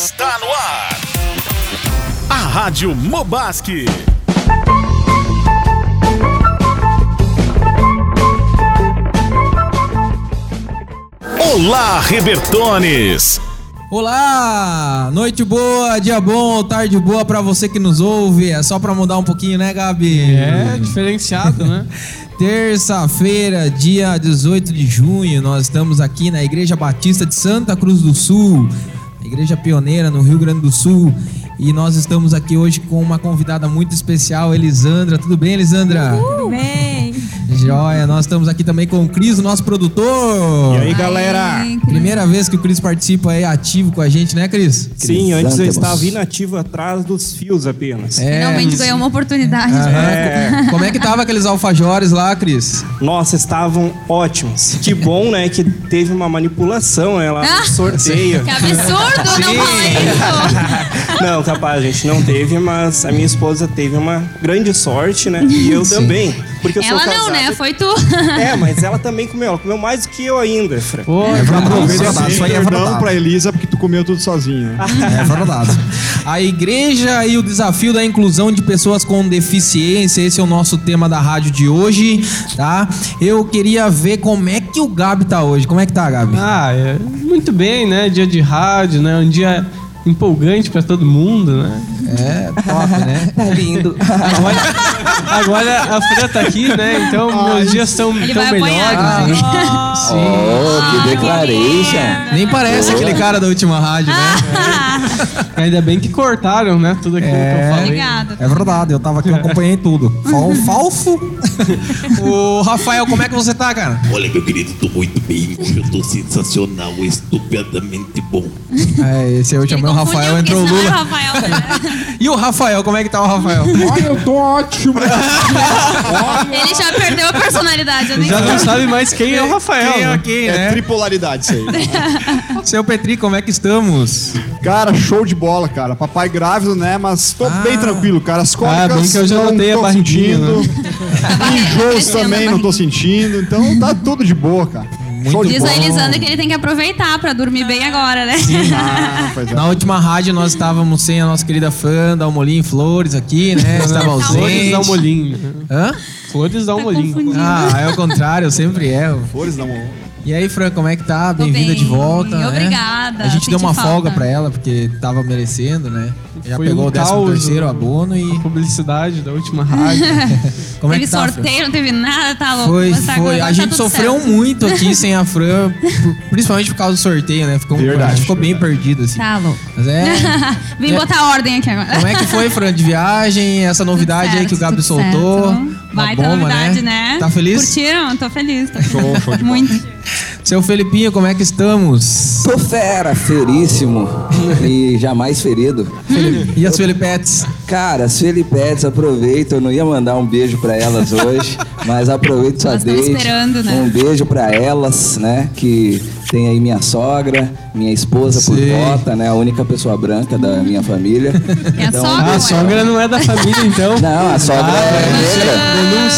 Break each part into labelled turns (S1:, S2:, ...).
S1: Está no ar. A Rádio Mobasque. Olá, Rebertones.
S2: Olá! Noite boa, dia bom, tarde boa pra você que nos ouve. É só pra mudar um pouquinho, né, Gabi?
S3: É, diferenciado, né?
S2: Terça-feira, dia 18 de junho, nós estamos aqui na Igreja Batista de Santa Cruz do Sul, igreja pioneira no Rio Grande do Sul. E nós estamos aqui hoje com uma convidada muito especial, Elisandra. Tudo bem, Elisandra?
S4: Tudo bem.
S2: Joia, nós estamos aqui também com o Cris, o nosso produtor.
S5: E aí, galera?
S4: Ai,
S2: Primeira vez que o Cris participa aí ativo com a gente, né, Cris?
S5: Sim, antes eu
S6: Crisântemos.
S5: estava inativo atrás dos fios apenas.
S4: Finalmente ganhou uma oportunidade.
S2: Aham. Como é que tava aqueles alfajores lá, Cris?
S5: Nossa, estavam ótimos. Que bom, né, que teve uma manipulação né, lá
S4: Ah!
S5: no sorteio.
S4: Que absurdo, não fala isso.
S5: Não, capaz, a gente não teve, mas a minha esposa teve uma grande sorte, né? E eu também. Porque eu
S4: Ela
S5: sou
S4: não, né? Foi tu.
S5: É, mas ela também comeu. Ela comeu mais do que eu ainda, Fran.
S3: Pô,
S2: É verdade, isso aí é verdade.
S6: pra Elisa porque tu comeu tudo sozinho. né?
S2: É verdade. A igreja e o desafio da inclusão de pessoas com deficiência, esse é o nosso tema da rádio de hoje, tá? Eu queria ver como é que o Gabi tá hoje. Como é que tá, Gabi?
S3: ah, é, muito bem, né? Dia de rádio, né? Um dia empolgante pra todo mundo, né?
S2: É, top, né?
S6: Tá lindo.
S3: Agora, agora a Fran tá aqui, né? Então meus dias estão tão melhores. né?
S2: Sim.
S6: Oh,
S4: que declaration.
S2: Nem parece aquele cara da última rádio, né?
S3: Ainda bem que cortaram, né? Tudo aquilo que eu falei.
S4: Obrigada.
S2: É verdade, eu tava aqui, eu acompanhei tudo. Fal falso. o Rafael, como é que você tá, cara?
S7: Olha, meu querido, tô muito bem. Hoje eu tô sensacional, estupendamente bom.
S2: É, esse aí eu
S4: Ele
S2: chamei o
S4: confundiu,
S2: Rafael, entrou o
S4: senão é
S2: Lula.
S4: Rafael, né?
S2: E o Rafael, como é que tá o Rafael?
S6: Olha, eu tô ótimo.
S4: Ele já perdeu a personalidade. Eu nem
S3: Já
S4: sei.
S3: não sabe mais quem é o Rafael.
S2: Quem é
S3: né?
S2: aqui,
S6: É
S2: né?
S6: tripolaridade isso aí.
S2: Seu Petri, como é que estamos?
S6: Cara, show de bola, cara. Papai grávido, né? Mas tô
S2: Ah.
S6: bem tranquilo, cara. As
S3: Ah,
S6: cólicas
S3: bem que eu já
S6: não
S3: notei a
S6: tô
S3: barriguinha,
S6: sentindo. Enjoos
S4: a
S6: também não tô sentindo. Então tá tudo de boa, cara. De
S4: Diz
S6: bola.
S4: a Elisandra que ele tem que aproveitar pra dormir bem agora, né?
S6: Ah, pois é.
S2: Na última rádio nós estávamos sem a nossa querida fã da Almolim Flores aqui, né? Estava
S3: Flores
S2: ausente.
S3: um molinho. né?
S2: Hã?
S3: Flores dá um
S4: Tá.
S2: Ah, é o contrário, eu sempre erro.
S6: Flores da mão.
S2: E aí, Fran, como é que tá? Bem-vinda de
S4: bem,
S2: volta. né?
S4: obrigada,
S2: A gente deu uma
S4: falta.
S2: folga pra ela, porque tava merecendo, né? Já
S3: Foi
S2: pegou
S3: um
S2: o 13
S3: caos,
S2: terceiro
S3: né?
S2: abono
S3: A
S2: e.
S3: publicidade da última rádio.
S2: Como é
S4: teve
S2: que tá, Fran?
S4: sorteio, não teve nada, tá louco.
S2: Foi,
S4: tá-
S2: foi. A
S4: tá
S2: gente
S4: tudo
S2: sofreu
S4: certo.
S2: muito aqui sem a Fran, principalmente por causa do sorteio, né? Ficou,
S6: Verdade,
S2: a gente ficou bem perdido, assim.
S4: Tá louco.
S2: Mas é.
S4: Vim
S2: É.
S4: botar ordem aqui agora.
S2: Como é que foi, Fran, de viagem? Essa novidade aí que o Gabi soltou.
S4: certo.
S2: Uma
S4: Baita
S2: bomba,
S4: novidade, né?
S2: Tá feliz?
S4: Curtiram? Tô feliz. Tô
S6: Show, show de.
S4: Muito.
S2: Seu Felipinho, como é que estamos?
S8: Tô fera, feríssimo e jamais ferido.
S2: E as Felipetes?
S8: Cara, as Felipetes, aproveito, eu não ia mandar um beijo pra elas hoje, mas aproveito sua deixa.
S4: esperando, né?
S8: Um beijo pra elas, né, que tem aí minha sogra, minha esposa por
S2: Sim.
S8: cota, né, a única pessoa branca da minha família.
S4: É a sogra,
S3: Ah, a sogra não é da família, então.
S8: Não, a sogra é negra.
S2: A
S8: Minha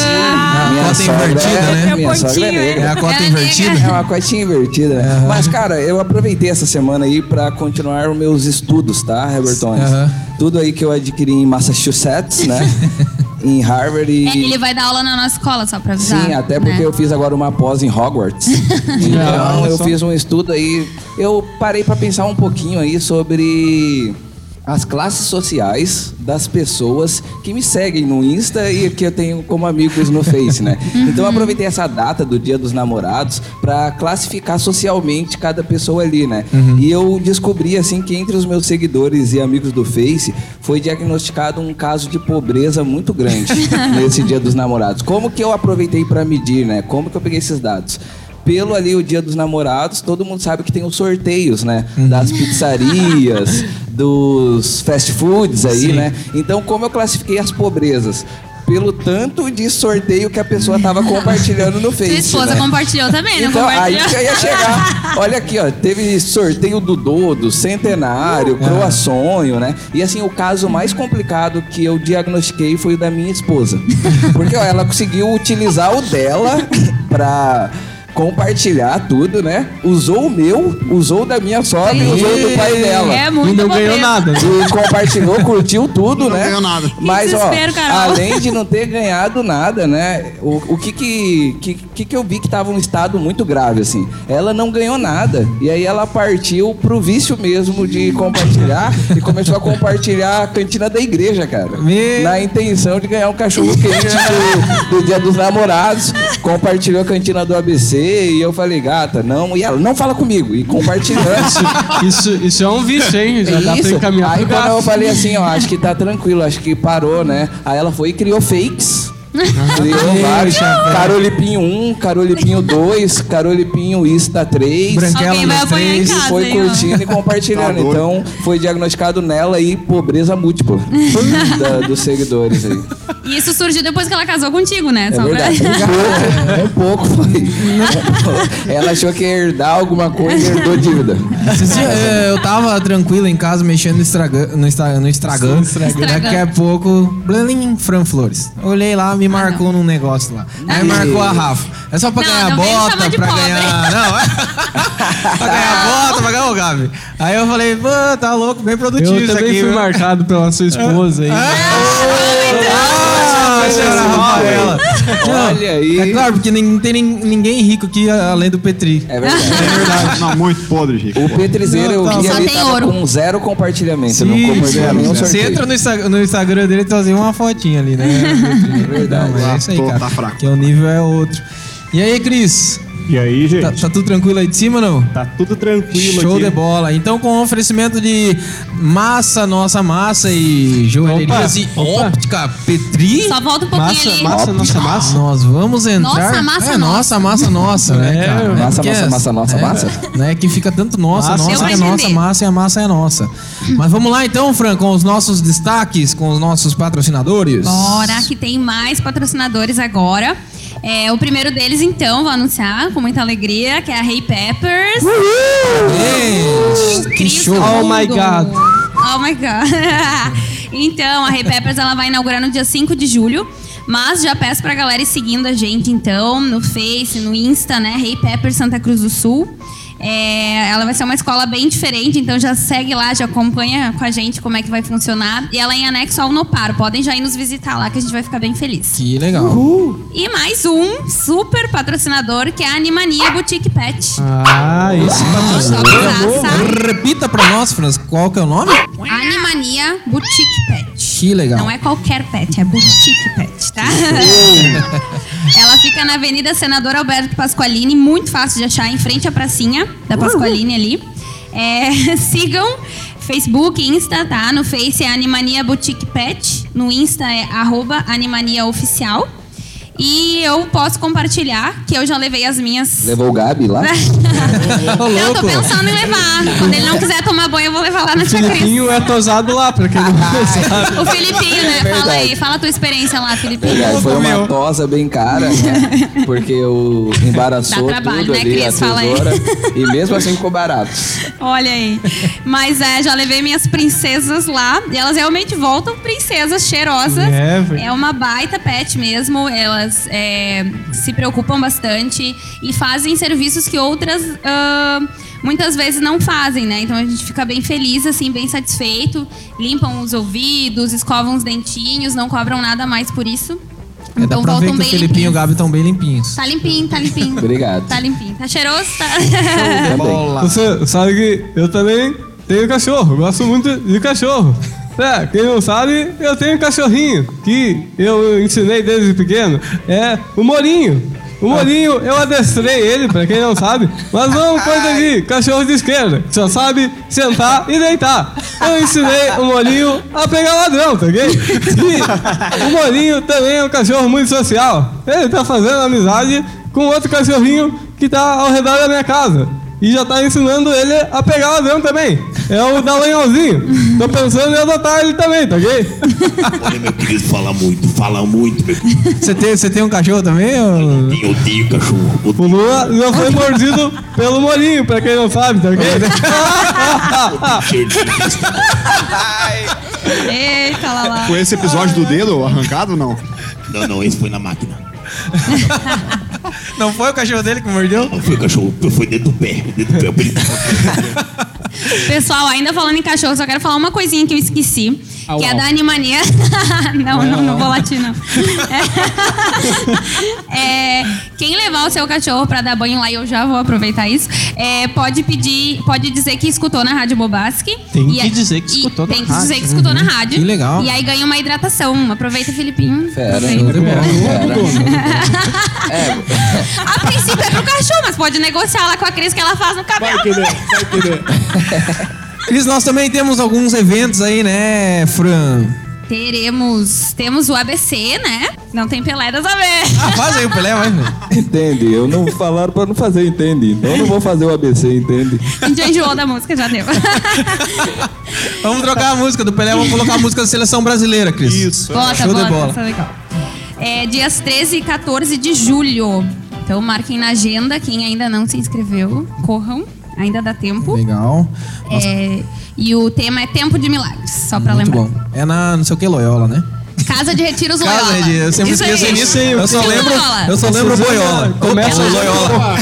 S2: cota invertida,
S8: é,
S2: né?
S8: Minha sogra é negra.
S2: É a cota
S4: é
S2: invertida?
S8: É uma cotinha invertida, né? Mas, cara, eu aproveitei essa semana aí pra continuar os meus estudos, tá, Hebertones?
S2: Aham.
S8: Tudo aí que eu adquiri em Massachusetts, né? em Harvard e...
S4: É, ele vai dar aula na nossa escola, só pra avisar.
S8: Sim, até porque
S4: né?
S8: eu fiz agora uma pós em Hogwarts. então, eu fiz um estudo aí. Eu parei pra pensar um pouquinho aí sobre as classes sociais das pessoas que me seguem no Insta e que eu tenho como amigos no Face, né? Então eu aproveitei essa data do Dia dos Namorados pra classificar socialmente cada pessoa ali, né? E eu descobri assim que entre os meus seguidores e amigos do Face foi diagnosticado um caso de pobreza muito grande nesse Dia dos Namorados. Como que eu aproveitei pra medir, né? Como que eu peguei esses dados? Pelo ali o Dia dos Namorados, todo mundo sabe que tem os sorteios, né? Das pizzarias, dos fast foods aí,
S2: Sim.
S8: né? Então, como eu classifiquei as pobrezas? Pelo tanto de sorteio que a pessoa tava compartilhando no Face.
S4: Sua esposa
S8: né?
S4: compartilhou também, não
S8: Então, aí
S4: compartilhou?
S8: que eu ia chegar. Olha aqui, ó. Teve sorteio do Dodo, Centenário, Croa Sonho, né? E assim, o caso mais complicado que eu diagnostiquei foi o da minha esposa. Porque ó, ela conseguiu utilizar o dela pra compartilhar tudo, né? Usou o meu, usou o da minha sogra e usou o do pai dela.
S4: É muito
S3: E não ganhou nada. né?
S8: E compartilhou, curtiu tudo,
S6: Não
S8: né?
S6: ganhou nada.
S8: Mas, ó, além de não ter ganhado nada, né? O, o que, que, que que que eu vi que tava um estado muito grave, assim? Ela não ganhou nada. E aí ela partiu pro vício mesmo de compartilhar e começou a compartilhar a cantina da igreja, cara.
S2: Me-
S8: Na intenção de ganhar um cachorro quente do, do dia dos namorados. Compartilhou a cantina do ABC e eu falei, gata, não. E ela, não fala comigo. E compartilhando.
S3: Isso, isso é um vício, hein? Já dá pra
S8: Isso.
S3: encaminhar
S8: Aí quando eu falei assim, ó, acho que tá tranquilo, acho que parou, né? Aí ela foi e criou fakes. Criou vários. Carolipinho 1, Carolipinho 2, Carolipinho Insta 3.
S2: Branquela
S4: Alguém vai apanhar em
S2: três.
S4: casa,
S8: Foi
S4: hein, ó.
S8: curtindo e compartilhando.
S6: Tá doido.
S8: então, foi diagnosticado nela aí pobreza múltipla da- dos seguidores aí.
S4: E isso surgiu depois que ela casou contigo, né?
S8: É
S4: Só pra-
S8: verdade. Um pouco, um pouco foi. Ela achou que ia herdar alguma coisa e herdou dívida.
S2: Esses dias, eh, eu tava tranquilo em casa mexendo no Instagram, no, Insta, no Instagram. Daqui a pouco, blim, Fran Flores. Olhei lá, me marcou num negócio lá. Aí marcou a Rafa. É só pra
S4: Não,
S2: ganhar
S4: não
S2: bota, pra
S4: pobre.
S2: ganhar. Não, é. pra ganhar bota, pra ganhar o Gabi. Aí eu falei, pô, tá louco, bem produtivo
S3: Eu
S2: isso
S3: também
S2: aqui.
S3: fui
S2: viu?
S3: marcado pela sua esposa aí.
S2: Ah, senhora Rafaela.
S8: Olha aí.
S2: É claro, porque não tem ninguém rico aqui além do Petri.
S8: É verdade.
S6: É verdade. Não, muito podre, Rico.
S8: O Petrizeiro eu
S2: Não, tá.
S8: vi ali tava com zero compartilhamento. não
S2: Sim,
S8: compartilhou
S6: zero,
S8: nenhum
S6: zero.
S2: Você entra no, Insta- no Instagram dele e trazer uma fotinha ali, né? É
S8: verdade.
S2: Não, é isso aí, cara.
S6: tá fraco.
S2: Que o nível é outro. E aí, Cris?
S5: E aí, gente?
S2: Tá, tá tudo tranquilo aí de cima ou não?
S5: Tá tudo tranquilo
S2: Show
S5: aqui.
S2: de bola. Então, com oferecimento de massa, nossa massa e joalherias e
S3: opa.
S2: óptica Petri,
S4: Só volta um pouquinho
S3: Massa,
S4: ali.
S3: massa, nossa massa.
S2: nós vamos entrar.
S4: Nossa, massa,
S2: é, nossa, massa, nossa, né,
S3: É,
S2: cara?
S8: massa,
S2: Porque
S8: massa,
S2: é-
S8: massa, nossa,
S2: é,
S8: massa.
S2: Né, que fica tanto nossa,
S3: Massa.
S2: nossa, é nossa,
S4: entender.
S2: massa e a massa é nossa. Mas vamos lá então, Fran, com os nossos destaques, com os nossos patrocinadores.
S4: Bora, que tem mais patrocinadores agora. É, o primeiro deles, então, vou anunciar com muita alegria, que é a Hey Peppers.
S2: Gente, que show.
S3: Oh my. God.
S4: Oh my God. então, a Hey Peppers ela vai inaugurar no dia 5 de julho. Mas já peço pra galera ir seguindo a gente, então, no Face, no Insta, né? Hey Peppers Santa Cruz do Sul. É, ela vai ser uma escola bem diferente, então já segue lá, já acompanha com a gente como é que vai funcionar. E ela é em anexo ao Nopar. Podem já ir nos visitar lá que a gente vai ficar bem feliz.
S2: Que legal.
S4: E mais um super patrocinador que é a Animania Boutique Pet.
S3: Ah, esse patrocinador é novo.
S4: Praça,
S2: Repita pra nós, Fran, qual que é o nome?
S4: Animania Boutique Pet.
S2: Que legal.
S4: Não é qualquer pet, é boutique pet, tá? Fica na Avenida Senador Alberto Pasqualini, muito fácil de achar, em frente à pracinha da Pasqualini ali. É, sigam Facebook, Insta, tá? No Face é Animania Boutique Pet, no Insta é arroba Animania Oficial. E eu posso compartilhar que eu já levei as minhas.
S8: Levou o Gabi lá?
S4: Não, tô
S2: louco.
S4: pensando em levar. Quando ele não quiser tomar banho, eu vou levar lá na tia Cris.
S3: Filipinho é tosado lá, pra quem não sabe.
S4: O Filipinho, né? Fala aí, fala a tua experiência lá, Filipinho.
S8: Verdade, foi uma tosa bem cara, né? Porque eu embaraçou
S4: Dá trabalho,
S8: tudo
S4: né,
S8: ali, a
S4: Cris? Fala aí.
S8: tesoura. E mesmo assim ficou barato.
S4: Olha aí. Mas é, já levei minhas princesas lá e elas realmente voltam princesas cheirosas.
S3: É, velho.
S4: É uma baita pet mesmo. Elas é, se preocupam bastante e fazem serviços que outras ah, muitas vezes não fazem, né? Então a gente fica bem feliz, assim, bem satisfeito. Limpam os ouvidos, escovam os dentinhos, não cobram nada mais por isso.
S2: É, dá
S4: Então
S2: pra ver
S4: voltam
S2: que o
S4: bem
S2: Felipinho e o. Gabi estão bem limpinhos.
S4: Tá limpinho, tá limpinho.
S8: Obrigado.
S4: Tá limpinho. Tá cheiroso? Tá.
S3: Você sabe que eu também tenho cachorro, gosto muito de cachorro. É, quem não sabe, eu tenho um cachorrinho que eu ensinei desde pequeno. É o Morinho. O Morinho, eu adestrei ele, pra quem não sabe, mas não coisa de cachorro de esquerda. Só sabe sentar e deitar. Eu ensinei o Morinho a pegar ladrão, tá ok? E o Morinho também é um cachorro muito social. Ele tá fazendo amizade com outro cachorrinho que tá ao redor da minha casa. E já tá ensinando ele a pegar ladrão também. É o Dallagnolzinho. Tô pensando em adotar ele também, tá ok?
S7: Olha, meu querido, fala muito, fala muito, meu querido.
S2: Você tem, você tem um cachorro também? ou-
S7: Eu odeio cachorro.
S3: O Lua já foi mordido pelo Molinho, pra quem não sabe, tá ok?
S7: Cheio de
S4: Eita, lá lá.
S6: Foi esse episódio do dedo arrancado ou não?
S7: Não, não, esse foi na máquina.
S2: Não foi o cachorro dele que mordeu?
S7: Não foi cachorro, foi dentro do pé. Dentro do pé.
S4: Pessoal, ainda falando em cachorro, só quero falar uma coisinha que eu esqueci. que é da Animania. não, não, não vou latir, não. É, quem levar o seu cachorro pra dar banho lá, e eu já vou aproveitar isso, é, pode pedir, pode dizer que escutou na Rádio Bobaski.
S1: Tem
S4: E
S1: que
S4: aí-
S1: dizer que
S4: e
S1: escutou na
S4: Tem que
S1: rádio.
S4: dizer que escutou na rádio.
S2: Que legal.
S4: E aí ganha uma hidratação. Aproveita, Filipinho.
S8: Fera.
S4: Aproveita.
S8: É,
S4: A princípio é pro cachorro, mas pode negociar lá com a Cris que ela faz no cabelo.
S2: Cris, nós também temos alguns eventos aí, né, Fran?
S4: Teremos, temos o ABC, né? Não tem Pelé dessa vez.
S2: Ah, faz aí o Pelé, vai.
S9: Entende? Eu não falaram pra não fazer, entende? Então eu não vou fazer o ABC, entende?
S4: A gente já enjoou da música, já deu.
S2: Vamos trocar a música do Pelé, vamos colocar a música da seleção brasileira, Cris.
S5: Isso.
S4: Bota,
S2: Show de
S4: bota,
S2: bola.
S4: essa é legal. É dias 13 e 14 de julho. Então marquem na agenda, quem ainda não se inscreveu, corram, ainda dá tempo.
S2: Legal.
S4: É, e o tema é Tempo de Milagres, só pra
S2: Muito
S4: lembrar.
S2: bom. É na não sei o que Loyola, né?
S4: Casa de Retiros
S2: Casa
S4: Loyola.
S2: de, eu sempre
S4: Isso
S2: esqueço
S4: aí.
S2: nisso. Eu só
S4: Retiros
S2: lembro,
S4: Loyola.
S2: eu só lembro Boiola. Começa o Loyola.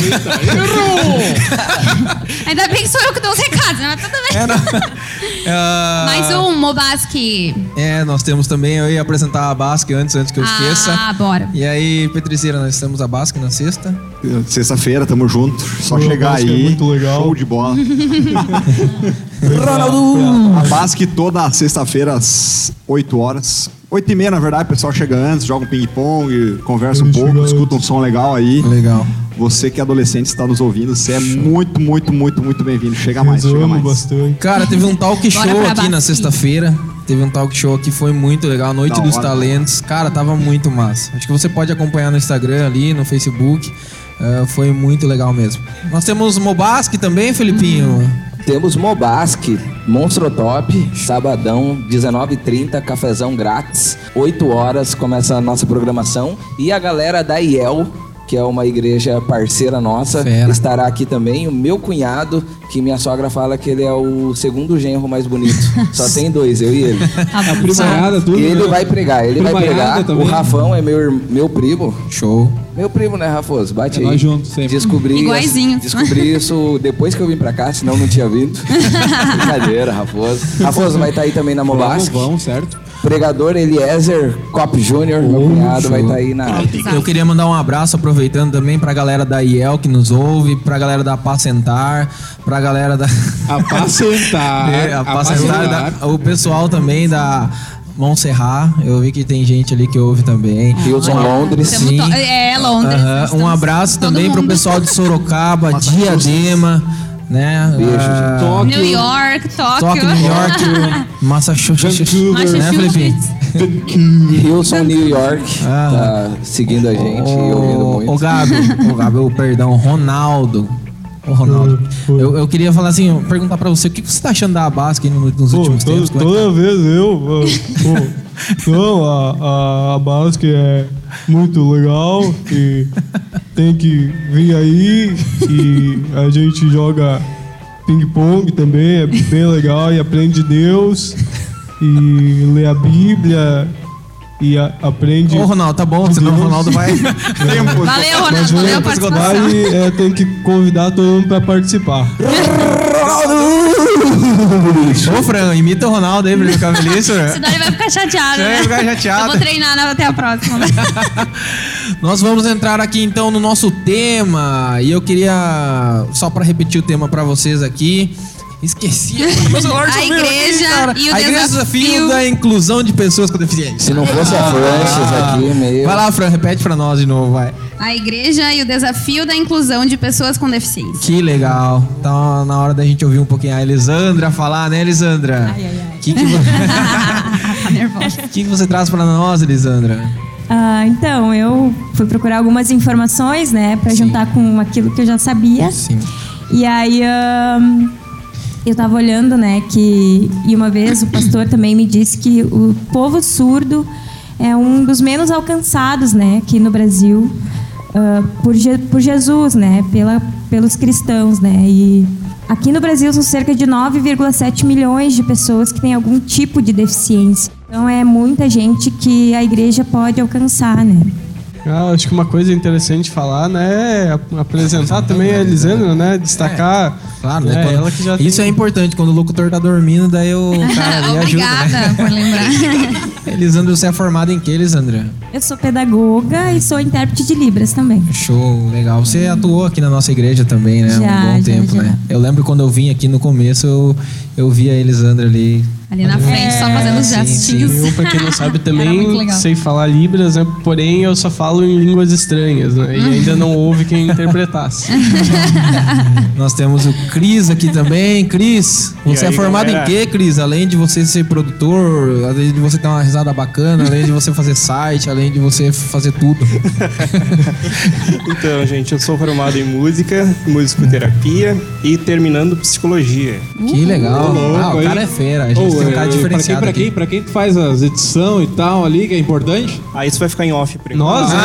S4: Ainda bem que sou eu que dou os recados, né? Mas tudo bem.
S2: É, não. Ah,
S4: Mais um Mobaski.
S2: É, nós temos também, eu ia apresentar a Basque antes, antes que eu esqueça.
S4: Ah, bora.
S2: E aí, Petriceira, nós temos a Basque na sexta.
S6: Sexta-feira, tamo junto. Só
S3: Pô,
S6: chegar
S3: Basque é
S6: aí.
S3: muito legal.
S6: Show de bola. A Basque toda sexta-feira às 8 horas. 8 e meia, na verdade, o pessoal chega antes, joga um ping-pong, conversa um pouco, escuta um som legal aí.
S2: Legal.
S6: Você que é adolescente está nos ouvindo, você é muito, muito, muito, muito bem-vindo. Chega mais, chega mais.
S3: bastante.
S2: Cara, teve um talk show aqui na sexta-feira. Teve um talk show que foi muito legal, Noite
S6: Da
S2: dos
S6: hora.
S2: Talentos. Cara, tava muito massa. Acho que você pode acompanhar no Instagram ali, no Facebook. Ah, foi muito legal mesmo. Nós temos Mobasque também, Felipinho.
S8: Temos Mobasque, Monstro Top, sabadão, 19h30, cafezão grátis, 8 horas começa a nossa programação. E a galera da IEL, que é uma igreja parceira nossa,
S2: Fera.
S8: estará aqui também. O meu cunhado, que minha sogra fala que ele é o segundo genro mais bonito. Só tem dois, eu e ele.
S4: Tá bom.
S3: Primaiada, tudo.
S8: E ele
S3: né?
S8: vai pregar, ele vai pregar.
S3: também.
S8: O Rafão é meu, meu primo.
S2: Show.
S8: Meu primo, né, Rafoso? Bate
S3: É
S8: aí.
S3: nós juntos sempre.
S8: Descobri,
S4: Iguaizinho.
S8: descobri isso depois que eu vim pra cá, senão não tinha vindo. Brincadeira, Rafoso. Rafoso vai estar aí também na
S3: Vamos,
S8: Mobasque.
S3: vamos, certo?
S8: Pregador Eliezer Cop Júnior, meu cunhado, vai estar aí na.
S2: Eu queria mandar um abraço, aproveitando também pra galera da IEL que nos ouve, pra galera da Apacentar, pra galera da.
S3: Apacentar.
S2: É, Apacentar, da- o pessoal também da Montserrat. Eu vi que tem gente ali que ouve também.
S8: Hilton Londres.
S4: Tamo
S2: Sim.
S4: to- É, Londres.
S2: Aham,
S4: nós
S2: Um abraço também pro
S4: mundo.
S2: pessoal de Sorocaba, Diadema, né?
S8: Beijo,
S2: Ah,
S4: New York, Tóquio.
S2: Tóquio, New York, Massachusetts, né, Felipe?
S8: Hilson New York
S2: Ah.
S8: tá seguindo a gente e ouvindo
S2: Ô,
S8: muito.
S2: ô Gabi, ô Gabi, ô, perdão, Ronaldo. Ô Ronaldo, eu, eu queria falar assim, perguntar pra você, o que você tá achando da Abasque nos,
S3: Pô,
S2: últimos
S3: toda,
S2: tempos? Como é
S3: toda vez eu. Pô, não, a, a, a Basque é muito legal e tem que vir aí e a gente joga ping-pong também, é bem legal e aprende Deus e lê a Bíblia e a- aprende.
S2: Ô Ronaldo, tá bom, senão o. Ronaldo vai...
S6: Tempo.
S4: Valeu, Ronaldo. Valeu a participação.
S3: vai, é, tem que convidar todo mundo pra participar.
S2: Ô Fran, imita o Ronaldo aí pra ele ficar feliz.
S4: Senão ele vai ficar chateado. Né?
S2: vai ficar chateado.
S4: Eu vou treinar até a próxima.
S2: Nós vamos entrar aqui então no nosso tema e eu queria só pra repetir o tema pra vocês aqui. Esqueci.
S4: A igreja e o
S2: a igreja
S4: desafio-
S2: desafio da inclusão de pessoas com deficiência.
S8: Se não fosse a Francis aqui, meu.
S2: Vai lá, Fran, repete pra nós de novo, vai.
S4: A igreja e o desafio da inclusão de pessoas com deficiência.
S2: Que legal. Então, na hora da gente ouvir um pouquinho a Elisandra falar, né, Elisandra?
S4: Ai, ai, ai.
S2: Que que, vo-
S4: nervosa.
S2: que que você traz pra nós, Elisandra?
S10: Ah, então, eu fui procurar algumas informações, né, para juntar com aquilo que eu já sabia.
S2: Sim.
S10: E aí ahn, eu tava olhando, né, que e uma vez o pastor também me disse que o povo surdo é um dos menos alcançados, né, aqui no Brasil ah, por, Je- por Jesus, né, pela, pelos cristãos, né, e aqui no Brasil são cerca de 9,7 milhões de pessoas que têm algum tipo de deficiência. Então é muita gente que a igreja pode alcançar, né.
S3: Ah, acho que uma coisa interessante de falar, né, é ap- apresentar também a Elisandra, né, destacar.
S2: Claro, né?
S3: É,
S2: Quando-
S3: ela que já
S2: isso
S3: tem-
S2: é importante, quando o locutor tá dormindo, daí o cara ali ajuda,
S4: Obrigada
S2: né?
S4: por lembrar.
S2: Elisandra, você é formada em que, Elisandra?
S10: Eu sou pedagoga e sou intérprete de Libras também.
S2: Show, legal. Você atuou aqui na nossa igreja também, né?
S10: Já,
S2: um bom
S10: já,
S2: tempo,
S10: já.
S2: né? Eu lembro quando eu vim aqui no começo, eu, eu vi a Elisandra ali.
S4: Ali na frente, só fazendo os
S2: sim,
S4: gestinhos.
S3: Eu, pra quem não sabe, também sei falar Libras, né? Porém, eu só falo em línguas estranhas, né? E ainda não houve quem interpretasse.
S2: Nós temos o Cris aqui também. Cris, você
S5: aí,
S2: é formado
S5: galera?
S2: em quê, Cris? Além de você ser produtor, além de você ter uma risada bacana, além de você fazer site, além de você fazer tudo.
S5: Então, gente, eu sou formado em música, musicoterapia e terminando psicologia.
S2: Que legal. ah, o cara é fera. Gente
S11: Ô,
S2: tem um
S11: é,
S2: cara
S11: pra quem,
S2: diferenciado
S11: pra, quem, pra quem que faz as edição e tal ali, que é importante?
S5: Aí isso vai ficar em off enquanto.
S3: Nós, né?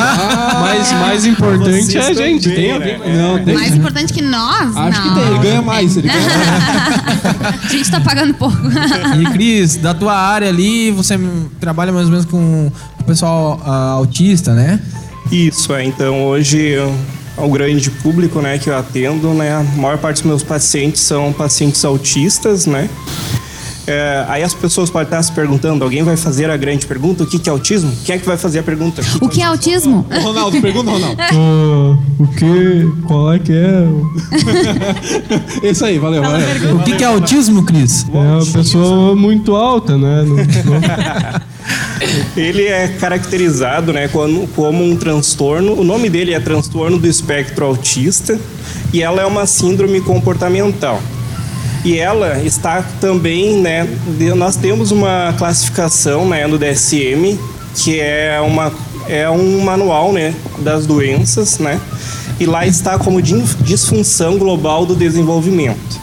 S3: Mas mais importante é a gente.
S5: também,
S3: Tem
S5: né?
S3: alguém?
S5: É.
S11: Não, tem.
S4: Mais importante que nós?
S11: Acho
S4: não.
S11: que tem, ele ganha mais. Ele ganha mais.
S4: A gente tá pagando pouco.
S2: E Cris, da tua área ali, você trabalha mais ou menos com o pessoal ah, autista, né?
S5: Isso, é. Então, hoje, eu- ao grande público né, que eu atendo, né, a maior parte dos meus pacientes são pacientes autistas, né? É, aí as pessoas podem estar se perguntando, alguém vai fazer a grande pergunta, o que que é autismo? Quem é que vai fazer a pergunta?
S4: O que é autismo?
S11: Ô, Ronaldo, pergunta, Ronaldo.
S3: Ah, o que? Qual é que é?
S11: Isso aí, valeu, valeu.
S2: O que, que é autismo, Cris?
S3: É uma pessoa muito alta, né? Não- não-
S5: Ele é caracterizado né, como, como um transtorno. O nome dele é transtorno do espectro autista e ela é uma síndrome comportamental. E ela está também, né, nós temos uma classificação né, no DSM que é uma é um manual né, das doenças, né? E lá está como disfunção global do desenvolvimento.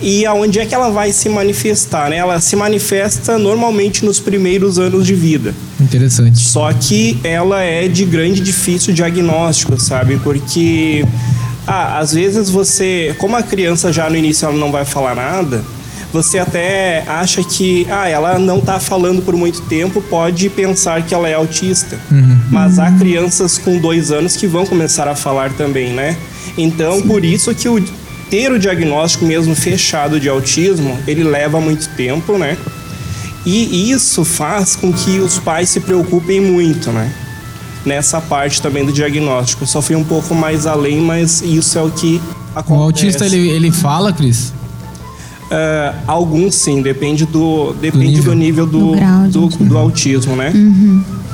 S5: E aonde é que ela vai se manifestar? Né? Ela se manifesta normalmente nos primeiros anos de vida.
S2: Interessante.
S5: Só que ela é de grande difícil diagnóstico, sabe? Porque ah, às vezes você, como a criança já no início ela não vai falar nada, você até acha que ah, ela não está falando por muito tempo, pode pensar que ela é autista. Mas há crianças com dois anos que vão começar a falar também, né? Então, por isso que o ter o diagnóstico mesmo fechado de autismo, ele leva muito tempo, né? E isso faz com que os pais se preocupem muito, né? Nessa parte também do diagnóstico. Eu só fui um pouco mais além, mas isso é o que
S2: O
S5: acontece.
S2: autista, ele, ele fala, Cris?
S5: Ah, alguns sim, depende do, depende
S2: nível.
S5: do nível do,
S4: Do
S5: do,
S4: autismo.
S5: do autismo, né?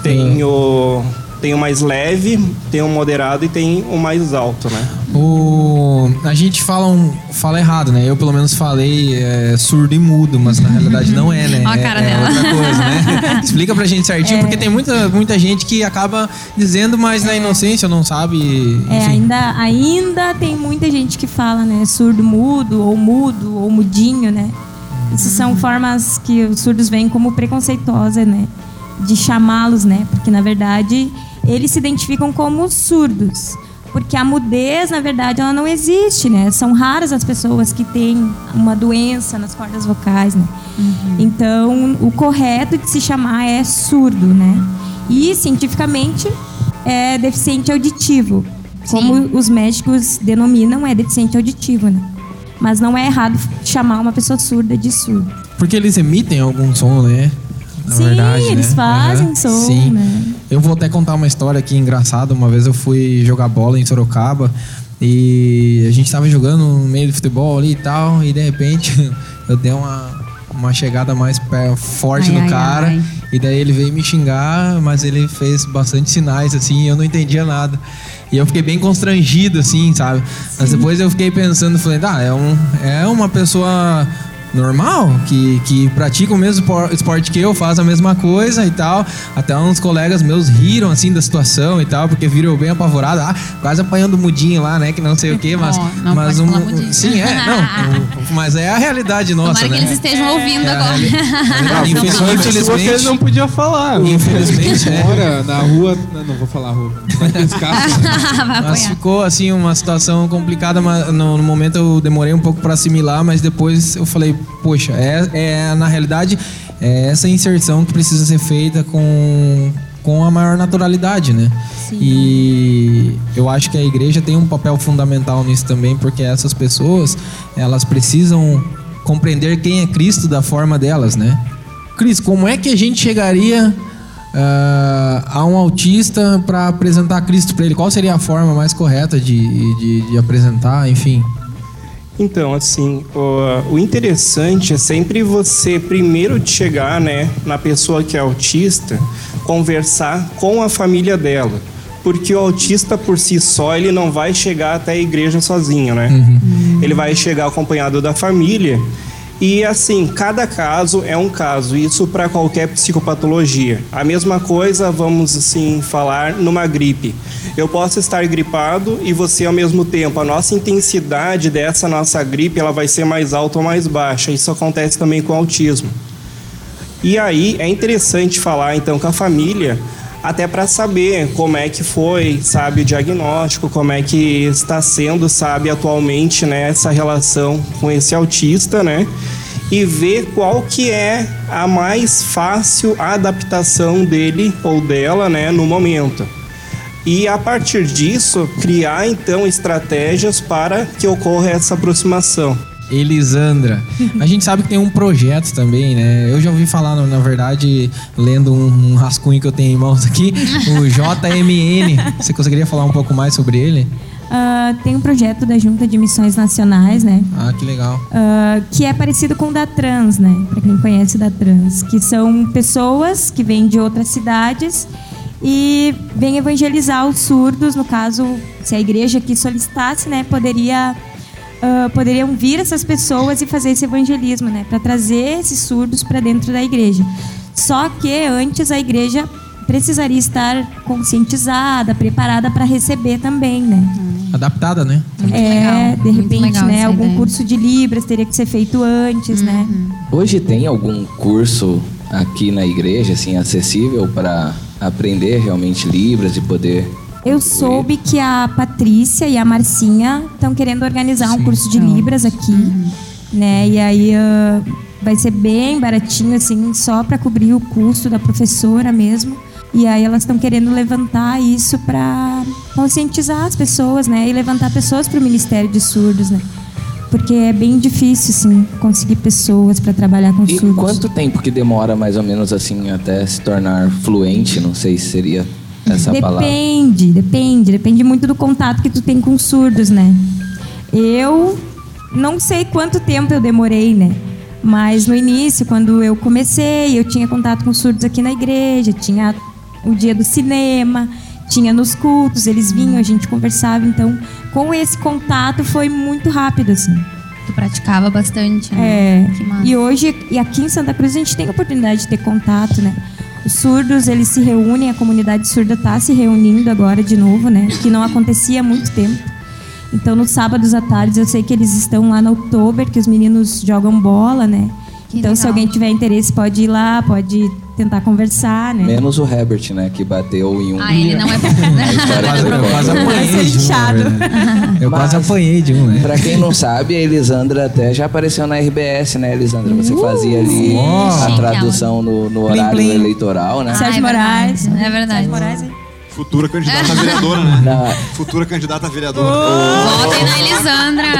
S5: Tem, o, tem o mais leve, tem o moderado e tem o mais alto, né?
S2: O... A gente fala, um... fala errado, né? Eu pelo menos falei é, surdo e mudo, mas na realidade não é, né?
S4: Ó a
S2: é,
S4: cara
S2: é
S4: dela.
S2: outra coisa, né? Explica pra gente certinho, porque tem muita, muita gente que acaba dizendo, mas na inocência não sabe.
S10: É,
S2: enfim.
S10: ainda, ainda tem muita gente que fala, né? Surdo mudo, ou mudo, ou mudinho, né? Isso são formas que os surdos veem como preconceituosas, né? De chamá-los, né? Porque, na verdade, eles se identificam como surdos. Porque a mudez, na verdade, ela não existe, né? São raras as pessoas que têm uma doença nas cordas vocais, né? Então, o correto de se chamar é surdo, né? E, cientificamente, é deficiente auditivo. Como os médicos denominam, é deficiente auditivo, né? Mas não é errado chamar uma pessoa surda de surdo.
S2: Porque eles emitem algum som, né? Na
S10: Sim,
S2: verdade,
S10: eles
S2: né?
S10: fazem
S2: Aham,
S10: som,
S2: Sim.
S10: né?
S2: Eu vou até contar uma história aqui engraçada. Uma vez eu fui jogar bola em Sorocaba e a gente tava jogando no meio do futebol ali e tal, e de repente eu dei uma, uma chegada mais forte
S4: Ai,
S2: no
S4: ai,
S2: cara.
S4: ai.
S2: E daí ele veio me xingar, mas ele fez bastante sinais, assim, e eu não entendia nada. E eu fiquei bem constrangido, assim, sabe? Mas depois eu fiquei pensando, falei, ah, é, um, é uma pessoa normal, que, que pratica o mesmo espor- esporte que eu, faz a mesma coisa e tal. Até uns colegas meus riram, assim, da situação e tal, porque viram eu bem apavorado, ah, quase apanhando mudinho lá, né, que não sei o quê, mas...
S4: Ó, não
S2: mas
S4: pode
S2: um. Sim, é, não, um- mas é a realidade nossa,
S4: Tomara que
S2: né?
S4: eles estejam ouvindo
S2: É
S4: agora.
S2: reali- Infeliz-
S3: Porque
S2: Infelizmente,
S3: ele não podia falar.
S2: infelizmente, é.
S11: Mora na rua. Não, não vou falar a rua. Vai
S2: Mas ficou assim uma situação complicada, mas no, no momento eu demorei um pouco para assimilar, mas depois eu falei, poxa, é, é na realidade é essa inserção que precisa ser feita com com a maior naturalidade, né? E eu acho que a igreja tem um papel fundamental nisso também, porque essas pessoas, elas precisam compreender quem é Cristo da forma delas, né? Cris, como é que a gente chegaria ah, a um autista para apresentar Cristo para ele? Qual seria a forma mais correta de, de, de apresentar, enfim?
S5: Então, assim, o, o interessante é sempre você primeiro de chegar, né, na pessoa que é autista, conversar com a família dela. Porque o autista por si só, ele não vai chegar até a igreja sozinho, né? Ele vai chegar acompanhado da família. E assim, cada caso é um caso, isso para qualquer psicopatologia. A mesma coisa, vamos assim falar numa gripe. Eu posso estar gripado e você ao mesmo tempo, a nossa intensidade dessa nossa gripe, ela vai ser mais alta ou mais baixa. Isso acontece também com autismo. E aí é interessante falar então com a família, até para saber como é que foi, sabe, o diagnóstico, como é que está sendo, sabe, atualmente, né, essa relação com esse autista, né? E ver qual que é a mais fácil adaptação dele ou dela, né, no momento. E a partir disso, criar então estratégias para que ocorra essa aproximação.
S2: Elisandra. A gente sabe que tem um projeto também, né? Eu já ouvi falar, na verdade, lendo um, um rascunho que eu tenho em mãos aqui, o JMN. Você conseguiria falar um pouco mais sobre ele?
S10: Ah, tem um projeto da Junta de Missões Nacionais, né?
S2: Ah, que legal.
S10: Ah, que é parecido com o da Trans, né? Para quem conhece o da Trans, que são pessoas que vêm de outras cidades e vêm evangelizar os surdos. No caso, se a igreja aqui solicitasse, né, poderia ah, poderiam vir essas pessoas e fazer esse evangelismo, né, para trazer esses surdos para dentro da igreja. Só que antes a igreja precisaria estar conscientizada, preparada para receber também, né?
S2: Adaptada, né?
S10: É, de
S4: muito
S10: repente,
S4: legal
S10: né? Algum
S4: ideia.
S10: curso de Libras teria que ser feito antes, né?
S8: Hoje tem algum curso aqui na igreja, assim, acessível para aprender realmente Libras e poder.
S10: Eu soube que a Patrícia e a Marcinha estão querendo organizar um curso de Libras aqui, né? E aí ah, vai ser bem baratinho, assim, só para cobrir o custo da professora mesmo. E aí elas estão querendo levantar isso para conscientizar as pessoas, né? E levantar pessoas para o Ministério de Surdos, né? Porque é bem difícil, assim, conseguir pessoas para trabalhar com
S8: E
S10: surdos.
S8: quanto tempo que demora mais ou menos assim até se tornar fluente? Não sei se seria essa palavra.
S10: Depende, depende. Depende muito do contato que tu tem com surdos, né? Eu não sei quanto tempo eu demorei, né? Mas no início, quando eu comecei, eu tinha contato com surdos aqui na igreja, tinha o dia do cinema, tinha nos cultos, eles vinham, a gente conversava. Então, com esse contato foi muito rápido, assim.
S4: Tu praticava bastante, né?
S10: É,
S4: Que massa.
S10: e hoje, e aqui em Santa Cruz, a gente tem a oportunidade de ter contato, né? Os surdos, eles se reúnem, a comunidade surda está se reunindo agora de novo, né? Que não acontecia há muito tempo. Então, nos sábados à tarde, eu sei que eles estão lá no Oktober, que os meninos jogam bola, né?
S4: Que
S10: então, se
S4: legal.
S10: alguém tiver interesse, pode ir lá, pode tentar conversar, né?
S8: Menos o Herbert, né? Que bateu em um.
S4: Ah, ele não é
S8: história
S2: Quase,
S8: que
S2: eu quase apanhei de um. Eu quase apanhei de um, né?
S8: Pra quem não sabe, a Elisandra até já apareceu na RBS, né, Elisandra? Você fazia ali a tradução no, no horário
S2: plim.
S8: eleitoral, né?
S4: Ah,
S10: Sérgio
S4: é verdade,
S10: Moraes.
S4: é verdade.
S10: Sérgio Moraes, hein?
S6: Futura candidata a vereadora, né?
S8: Na-
S6: Futura candidata a vereadora.
S4: Votem na Elisandra.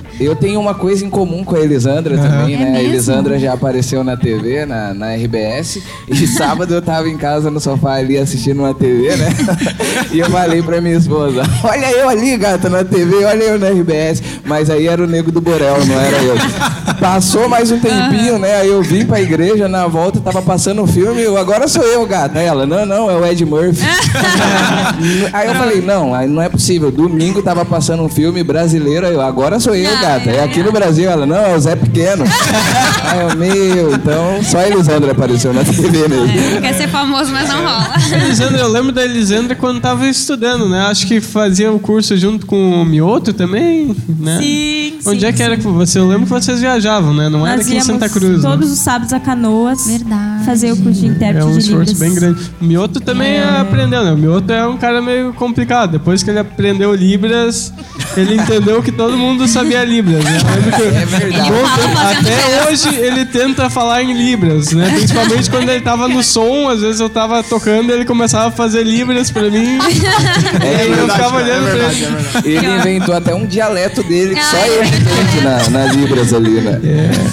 S8: Eu tenho uma coisa em comum com a Elisandra também, né? A Elisandra já apareceu na TV, na, na RBS. E sábado eu tava em casa no sofá ali assistindo uma TV, né? E eu falei pra minha esposa: Olha eu ali, gata, na TV, olha eu na RBS. Mas aí era o nego do Borel, não era eu. Passou mais um tempinho, né? Aí eu vim pra igreja, na volta tava passando um filme. Eu, Agora sou eu, gata. Aí Ela: Não, não, é o Ed Murphy. aí eu falei: Não, aí não é possível. Domingo tava passando um filme brasileiro. Aí eu: Agora sou eu,
S4: Não,
S8: gata.
S4: É,
S8: É aqui no Brasil. Ela: Não, é o Zé Pequeno. Meu, então só a Elisandra apareceu na TV mesmo.
S4: Quer ser famoso, mas não rola.
S3: Elisandra, eu lembro da Elisandra quando tava estudando, né? Acho que fazia o curso junto com o Mioto também, né?
S10: Sim,
S3: Onde
S10: sim,
S3: é que era que você? Eu lembro que vocês viajavam, né? Não era
S10: Nós
S3: aqui em Santa Cruz. né?
S10: todos os sábados a Canoas
S4: Verdade.
S10: fazer o curso de
S3: É
S10: intérprete
S3: um
S10: de
S3: esforço bem grande. O Mioto também aprendeu, né? O Mioto é um cara meio complicado. Depois que ele aprendeu Libras, ele entendeu que todo mundo sabia Libras, né? Eu
S8: É verdade.
S4: Fazendo
S3: até hoje ele tenta falar em Libras, né? Principalmente quando ele tava no som, às vezes eu tava tocando ele começava a fazer Libras pra mim.
S8: É,
S3: eu
S6: verdade,
S3: ficava
S6: cara, é
S3: olhando pra
S6: verdade,
S3: ele.
S6: é verdade.
S8: Ele inventou até um dialeto dele que só ele entende na, na Libras ali, né?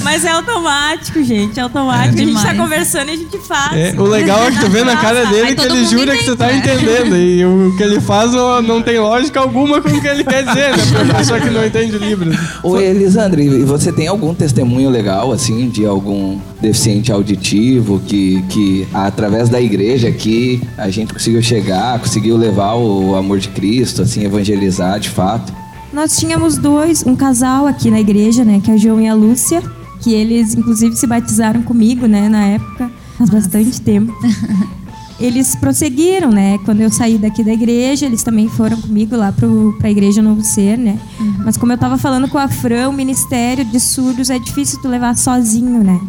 S10: Mas é automático, gente. É automático. a gente tá conversando e a gente faz.
S3: É, o legal é que tu vê na cara dele
S4: aí
S3: que ele jura que você tá
S4: entende,
S3: entendendo. E o que ele faz não tem lógica alguma com o que ele quer dizer, né? Pra pessoa que não entende Libras.
S8: Ô Elisandro, e você tem algum testemunho legal, assim, de algum deficiente auditivo que, que através da igreja aqui a gente conseguiu chegar, conseguiu levar o amor de Cristo, assim, evangelizar de fato?
S10: Nós tínhamos dois, um casal aqui na igreja, né? Que é o João e a Lúcia. Que eles, inclusive, se batizaram comigo, né? Na época. Faz bastante tempo. Eles prosseguiram, né? Quando eu saí daqui da igreja, eles também foram comigo lá pro, pra igreja Novo Ser, né? Mas como eu tava falando com a Fran, o ministério de surdos é difícil tu levar sozinho, né?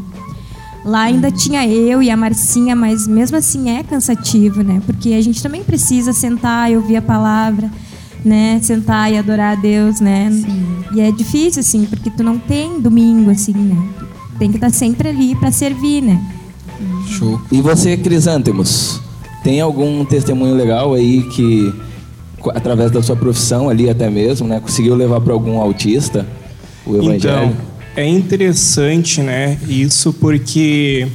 S10: Lá ainda tinha eu e a Marcinha, mas mesmo assim é cansativo, né? Porque a gente também precisa sentar e ouvir a palavra, né? Sentar e adorar a Deus, né? E é difícil, assim, porque tu não tem domingo, assim, né? Tem que estar sempre ali para servir, né?
S2: Show.
S8: E você, Crisântemos, tem algum testemunho legal aí que, através da sua profissão ali até mesmo, né, conseguiu levar para algum autista o evangelho?
S5: Então, é interessante, né, isso porque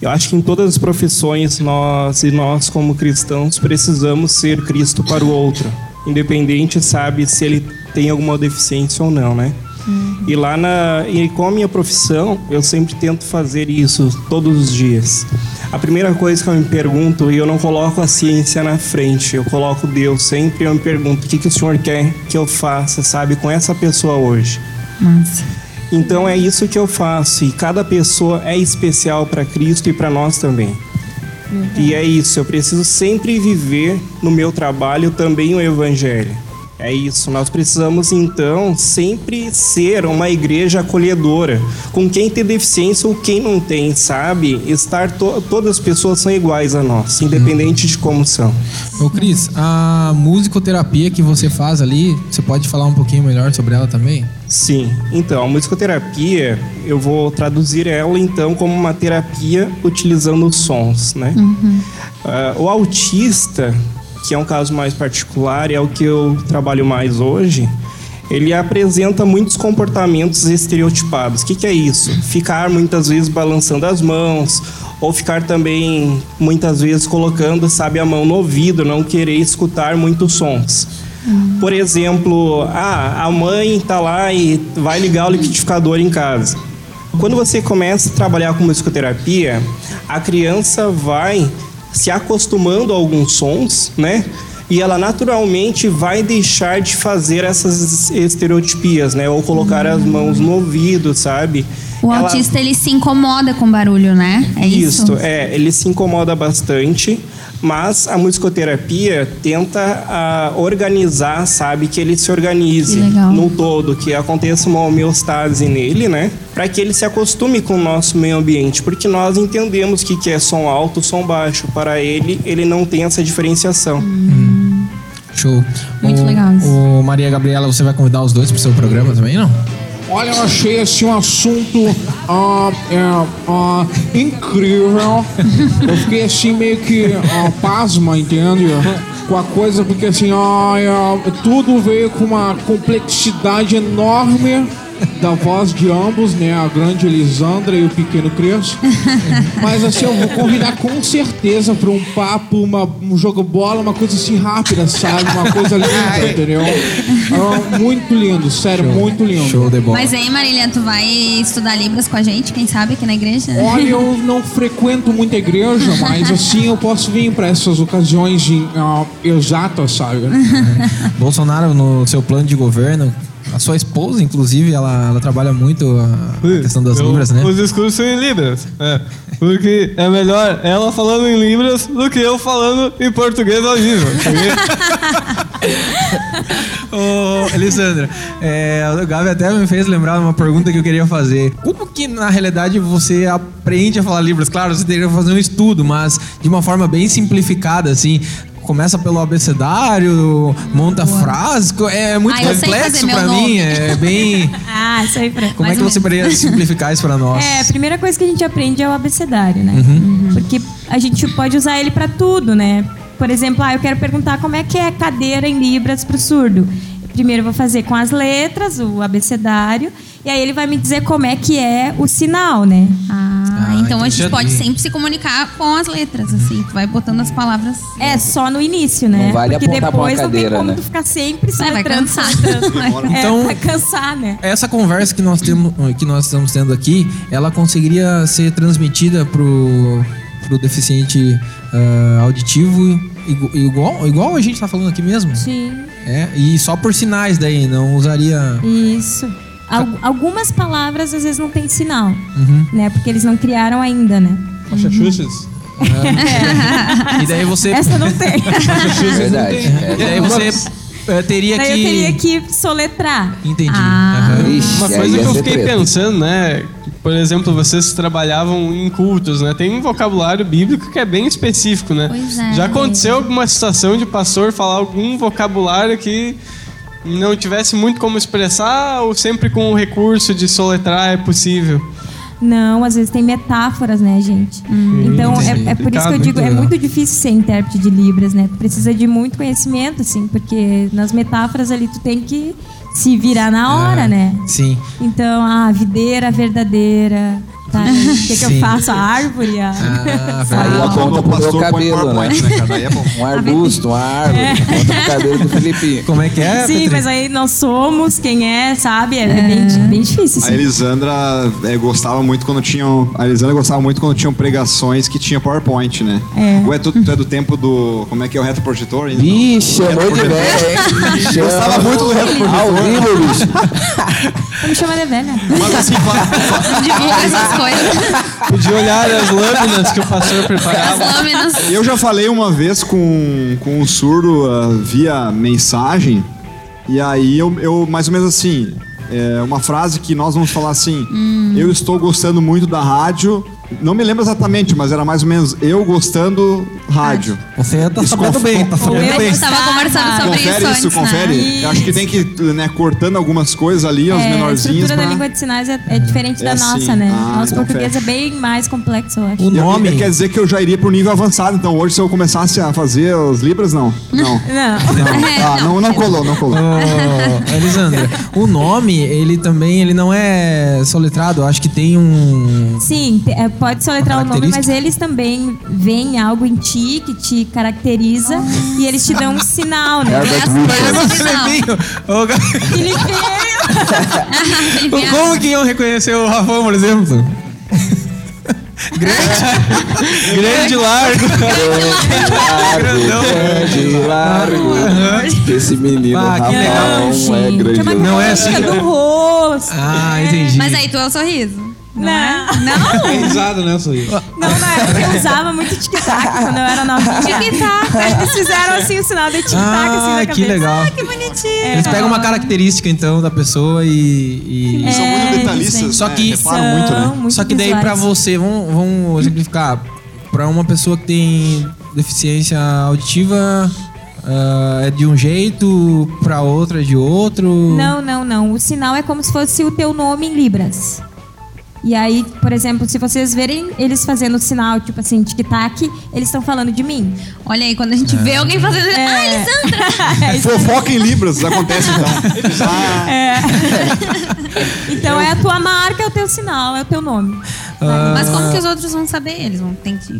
S5: eu acho que em todas as profissões nós e nós como cristãos precisamos ser Cristo para o outro, independente, sabe, se ele tem alguma deficiência ou não, né? E lá na e com a minha profissão, eu sempre tento fazer isso todos os dias. A primeira coisa que eu me pergunto, e eu não coloco a ciência na frente, eu coloco Deus sempre, eu me pergunto, o que, que o Senhor quer que eu faça, sabe, com essa pessoa hoje?
S4: Massa.
S5: Então é isso que eu faço e cada pessoa é especial para Cristo e para nós também. E é isso, eu preciso sempre viver no meu trabalho também o evangelho. É isso, nós precisamos então sempre ser uma igreja acolhedora, com quem tem deficiência ou quem não tem, sabe? Estar to todas as pessoas são iguais a nós, independente de como são.
S2: Ô Cris, a musicoterapia que você faz ali, você pode falar um pouquinho melhor sobre ela também?
S5: Sim, então a musicoterapia eu vou traduzir ela então como uma terapia utilizando sons, né? Ah, o autista, que é um caso mais particular e é o que eu trabalho mais hoje, ele apresenta muitos comportamentos estereotipados. O que, que é isso? Ficar muitas vezes balançando as mãos ou ficar também muitas vezes colocando, sabe, a mão no ouvido, não querer escutar muitos sons. Por exemplo, ah, a mãe tá lá e vai ligar o liquidificador em casa. Quando você começa a trabalhar com musicoterapia, a criança vai se acostumando a alguns sons, né? E ela naturalmente vai deixar de fazer essas estereotipias, né? Ou colocar as mãos no ouvido, sabe?
S4: O
S5: Ela-
S4: autista, ele se incomoda com barulho, né? É isso?
S5: isso, é, ele se incomoda bastante, mas a musicoterapia tenta ah, organizar, sabe, que ele se organize no todo, que aconteça uma homeostase nele, né? Para que ele se acostume com o nosso meio ambiente, porque nós entendemos que que é som alto, som baixo. Para ele, ele não tem essa diferenciação.
S2: Show.
S4: Muito
S2: Ô,
S4: legal isso.
S2: ô, Maria Gabriela, você vai convidar os dois pro seu programa também, não?
S11: Olha, eu achei esse um assunto é, ah, incrível. Eu fiquei assim meio que pasma, entende? Com a coisa, porque assim, é, tudo veio com uma complexidade enorme da voz de ambos, né? A grande Elisandra e o pequeno Crespo. Mas assim, eu vou convidar com certeza para um papo, uma, um jogo bola, uma coisa assim rápida, sabe? Uma coisa linda, entendeu? Ah, muito lindo, sério, muito lindo.
S2: Show de bola.
S4: Mas aí, Marília, tu vai estudar Libras com a gente, quem sabe, aqui na igreja?
S11: Olha, eu não frequento muita igreja, mas assim eu posso vir para essas ocasiões em, ah, exatas, sabe?
S2: Bolsonaro, no seu plano de governo, a sua esposa, inclusive, ela, ela trabalha muito a, a questão das
S3: Eu-
S2: libras, né?
S3: Os discursos são em Libras. É. Porque é melhor ela falando em Libras do que eu falando em português ao vivo.
S2: Ô, Elisandra, é, o Gabi até me fez lembrar uma pergunta que eu queria fazer. Como que, na realidade, você aprende a falar Libras? Claro, você teria que fazer um estudo, mas de uma forma bem simplificada, assim. Começa pelo abecedário, monta frases. co- É muito
S4: Ah, sei
S2: complexo
S4: nome.
S2: mim. É bem.
S10: Ah, isso aí pra...
S2: Como é
S4: Mais
S2: que
S4: ou
S2: você poderia simplificar isso pra nós?
S10: É, a primeira coisa que a gente aprende é o abecedário, né?
S2: Uhum.
S10: Porque a gente pode usar ele para tudo, né? Por exemplo, ah, eu quero perguntar como é que é cadeira em libras para o surdo. Primeiro eu vou fazer com as letras, o abecedário, e aí ele vai me dizer como é que é o sinal, né?
S4: Ah, então
S2: então
S4: a gente
S2: já
S4: pode sempre se comunicar com as letras, assim. Tu vai botando as palavras.
S10: É só no início, né?
S8: Não vale
S10: Porque
S8: apontar pra uma
S10: depois não
S8: cadeira,
S10: tem como
S8: né?
S10: tu ficar sempre
S4: Vai, vai
S10: soletrando,
S4: cansar.
S10: né? É,
S2: Então-
S10: vai cansar, né?
S2: Essa conversa que nós temos, que nós estamos tendo aqui, ela conseguiria ser transmitida pro, pro deficiente ah, auditivo igu- igual, igual a gente tá falando aqui mesmo?
S10: Sim.
S2: É, e só por sinais daí, não usaria.
S10: Isso. Al- algumas palavras às vezes não tem sinal,
S2: Uhum.
S10: né? Porque eles não criaram ainda, né?
S3: Massachusetts?
S2: E daí você.
S10: Essa não tem.
S8: Verdade.
S2: E daí você eh, teria
S10: Daí
S2: que.
S10: eu teria que soletrar.
S2: Entendi.
S4: Ah.
S2: Aham.
S8: Ixi,
S3: Uma coisa que eu fiquei
S8: treta.
S3: pensando, né? Por exemplo, vocês trabalhavam em cultos, né? Tem um vocabulário bíblico que é bem específico, né?
S4: Pois é.
S3: Já aconteceu alguma situação de pastor falar algum vocabulário que não tivesse muito como expressar ou sempre com o recurso de soletrar é possível?
S10: Não, às vezes tem metáforas, né, gente? Então, é, é por isso que eu digo, é
S2: muito
S10: muito difícil ser intérprete de Libras, né? Tu precisa de muito conhecimento, assim, porque nas metáforas ali tu tem que se virar na hora,
S2: Ah,
S10: né?
S2: Sim.
S10: Então, a videira verdadeira, tá? O que, que eu faço? A árvore, a...
S2: Ah,
S8: Aí
S2: verdade.
S8: aponta
S6: Quando o
S8: pro meu cabelo, né?
S6: né, é bom.
S8: Um arbusto, uma árvore. Aponta pro cabelo do Filipinho.
S2: Como é que é?
S10: Sim,
S2: Petri?
S10: mas aí nós somos quem é, sabe? É, bem, bem difícil,
S6: A
S10: assim.
S6: Elisandra é, gostava muito quando tinham. A Elisandra gostava muito quando tinham pregações que tinha PowerPoint, né?
S10: É.
S6: Ué, tu, tu é do tempo do. Como é que é o reto projetor? ainda?
S8: Ih, chamou de velho, hein?
S6: Gostava muito do reto
S8: Ao
S6: projetor.
S8: vivo, bicho.
S10: Me chama de velha.
S6: Mas assim, fa-
S4: Divulga essas coisas.
S3: Podia olhar as lâminas que o pastor preparava.
S4: As lâminas.
S6: eu já falei uma vez com, com um surdo ah, via mensagem, e aí eu, eu mais ou menos assim. É uma frase que nós vamos falar assim: Eu estou gostando muito da rádio. Não me lembro exatamente, mas era mais ou menos eu gostando rádio.
S2: Você tá
S6: Isso
S2: sabendo
S6: conf-
S2: bem, tá sabendo
S10: eu
S2: bem.
S4: estava conversando sobre
S6: confere
S4: isso
S6: isso,
S4: antes,
S6: confere.
S4: né?
S6: Eu acho que tem que, né, cortando algumas coisas ali, os
S10: É, a
S6: menorzinhos.
S10: estrutura da
S6: pra-
S10: língua de sinais é, é diferente
S6: É
S10: da
S6: assim.
S10: nossa, né?
S6: Ah,
S10: Nosso
S6: então
S10: português
S6: fecha.
S10: é bem mais complexo, eu acho.
S2: O nome.
S6: Quer dizer que eu já iria pro nível avançado, então hoje se eu começasse a fazer os Libras, não. Não.
S10: Não.
S6: Não, ah, não, não colou, não colou.
S2: Ô, Elisandra, o nome, ele também ele não é soletrado. Eu acho que tem um.
S10: Sim, é, pode soletrar o nome, mas eles também veem algo em ti que te caracteriza e eles te dão um sinal, né?
S2: Ga-
S10: Filipinho!
S4: Filipinha.
S2: Como que iam reconhecer o Rafão, por exemplo? grande, grande, largo. Grandão.
S8: Grande, largo. Esse menino
S2: Ah, legal.
S8: Rafão é grande.
S2: Não é assim.
S10: do rosto.
S2: Ah, entendi.
S4: Mas aí tu é o sorriso. Não. é?
S10: Não,
S4: Não?
S3: É né, Sorriso?
S10: não, época eu usava muito tic-tac quando eu era novinha. Tic-tac. Eles fizeram assim o sinal de tic-tac assim
S2: Ah,
S10: na
S2: que
S10: cabeça.
S2: legal.
S10: Ah, que bonitinho.
S2: Eles pegam uma característica, então, da pessoa e. e-
S6: São
S10: É,
S6: muito detalhistas,
S10: gente.
S2: Só
S6: né?
S2: que-
S6: Reparam muito, né?
S10: São muito
S2: Só que daí pra
S10: visuais.
S2: você, vamos, vamos exemplificar, pra uma pessoa que tem deficiência auditiva ah, é de um jeito, pra outra é de outro.
S10: Não, não, não. O sinal é como se fosse o teu nome em libras. E aí, por exemplo, se vocês verem eles fazendo o sinal, tipo assim, tic-tac, eles estão falando de mim.
S4: Olha aí, quando a gente vê alguém fazendo. Ah, Elisandra!
S10: É isso
S6: Fofoca em Libras acontece então. Ah,
S10: Então é a tua marca, é o teu sinal, é o teu nome.
S4: Mas como que os outros vão saber? Eles vão ter que.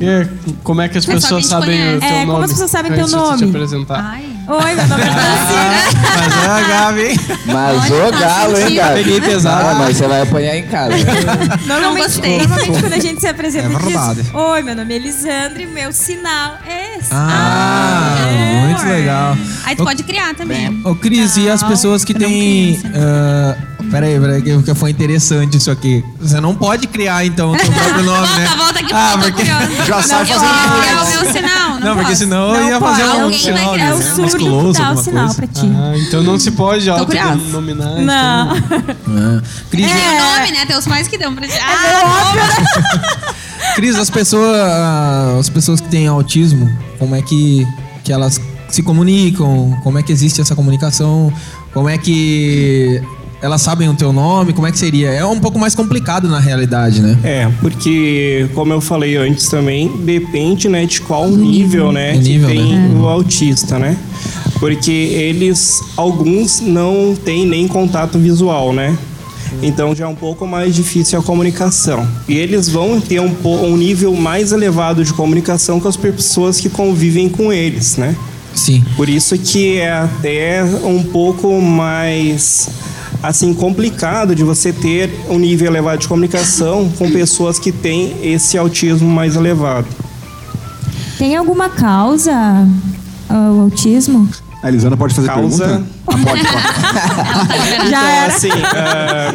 S3: E como é que as
S4: Mas
S3: pessoas sabem o
S4: conhece.
S3: teu
S10: É, como
S3: nome?
S10: as pessoas sabem teu
S3: de te
S10: nome?
S3: apresentar.
S4: Ai.
S10: Oi, meu nome é Francina.
S2: Mas é a Gabi, hein?
S8: Mas
S4: Olha,
S8: ô
S4: tá
S8: galo, hein,
S4: sentindo.
S8: Gabi?
S3: Peguei pesado.
S8: Ah, mas você vai apanhar em casa.
S10: Normalmente,
S4: gostei.
S10: normalmente quando a gente se apresenta,
S2: É verdade.
S10: diz, Oi, meu nome é Elisandre, meu sinal é esse.
S2: Ah,
S10: é.
S2: muito legal.
S4: Aí tu pode criar também.
S2: Ô, Cris, e as pessoas que
S4: não
S2: têm. ah, peraí, peraí, que, que foi interessante isso aqui. Você não pode criar, então, o seu próprio nome,
S4: Volta,
S2: né?
S4: volta aqui,
S2: Ah,
S4: eu tô
S2: porque-
S4: curiosa.
S6: Já sai
S4: eu
S6: fazendo
S4: que criar
S6: inglês.
S4: o meu sinal. Não,
S2: Não, porque senão eu
S10: Não
S2: ia
S10: pode.
S2: fazer um
S4: Alguém vai
S2: sinal
S4: criar
S10: É
S2: né?
S10: o surdo que dá o sinal
S2: coisa.
S10: pra ti.
S3: Ah, então não se pode autodenominar.
S10: Não.
S3: então.
S2: Ah. Cris,
S10: É.
S4: o nome, né? Tem os pais que dão pra ti.
S10: É
S4: Ah,
S10: óbvio?
S2: Cris, as pessoas, as pessoas que têm autismo, como é que, que elas se comunicam? Como é que existe essa comunicação? Como é que elas sabem o teu nome? Como é que seria? É um pouco mais complicado na realidade, né?
S5: É, porque, como eu falei antes também, depende né, de qual nível, né,
S2: O
S5: que
S2: nível,
S5: tem
S2: né?
S5: o autista, né? Porque eles, alguns não têm nem contato visual, né? Então já é um pouco mais difícil a comunicação. E eles vão ter um, um nível mais elevado de comunicação com as pessoas que convivem com eles, né?
S2: Sim.
S5: Por isso que é até um pouco mais assim complicado de você ter um nível elevado de comunicação com pessoas que têm esse autismo mais elevado.
S10: Tem alguma causa o autismo?
S6: A Elisana pode fazer
S5: Causa-
S6: pergunta? Ah, pode, pode.
S10: Já
S5: então,
S10: era.
S5: assim, ah,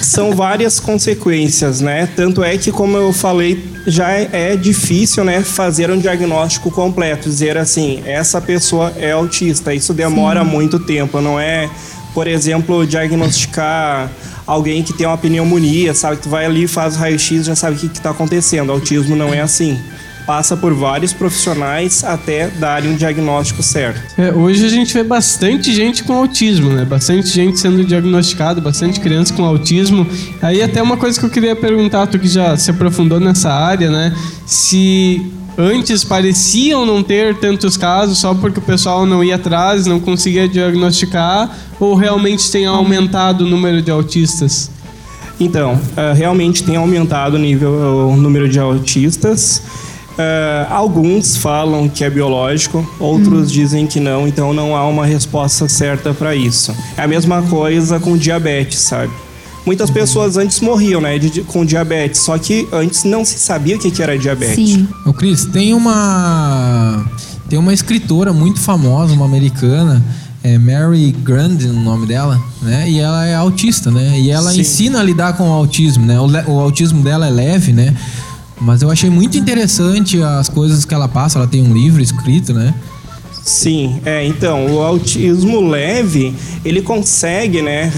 S5: são várias consequências, né? Tanto é que, como eu falei, já é, difícil, né, fazer um diagnóstico completo, dizer assim, essa pessoa é autista. Isso demora muito tempo, não é, por exemplo, diagnosticar alguém que tem uma pneumonia, sabe? Que tu vai ali, faz o raio-x e já sabe o que está acontecendo. Autismo não é assim. Passa por vários profissionais até darem um diagnóstico certo.
S3: É, hoje a gente vê bastante gente com autismo, né? Bastante gente sendo diagnosticada, bastante criança com autismo. Aí até uma coisa que eu queria perguntar, tu que já se aprofundou nessa área, né? Se antes pareciam não ter tantos casos só porque o pessoal não ia atrás, não conseguia diagnosticar, ou realmente tem aumentado o número de autistas?
S5: Então, ah, realmente tem aumentado o nível, o número de autistas. Ah, alguns falam que é biológico, outros dizem que não, então não há uma resposta certa para isso. É a mesma coisa com diabetes, sabe? Muitas pessoas antes morriam, né, de- com diabetes, só que antes não se sabia o que que era diabetes.
S4: Sim.
S2: Ô Cris, tem uma tem uma escritora muito famosa, uma americana, é Mary Grandin, o nome dela, né? E ela é autista, né? E ela
S5: Sim.
S2: ensina a lidar com o autismo, né? O, le- o autismo dela é leve, né? Mas eu achei muito interessante as coisas que ela passa. Ela tem um livro escrito, né?
S5: Sim, é, então, o autismo leve, ele consegue, né,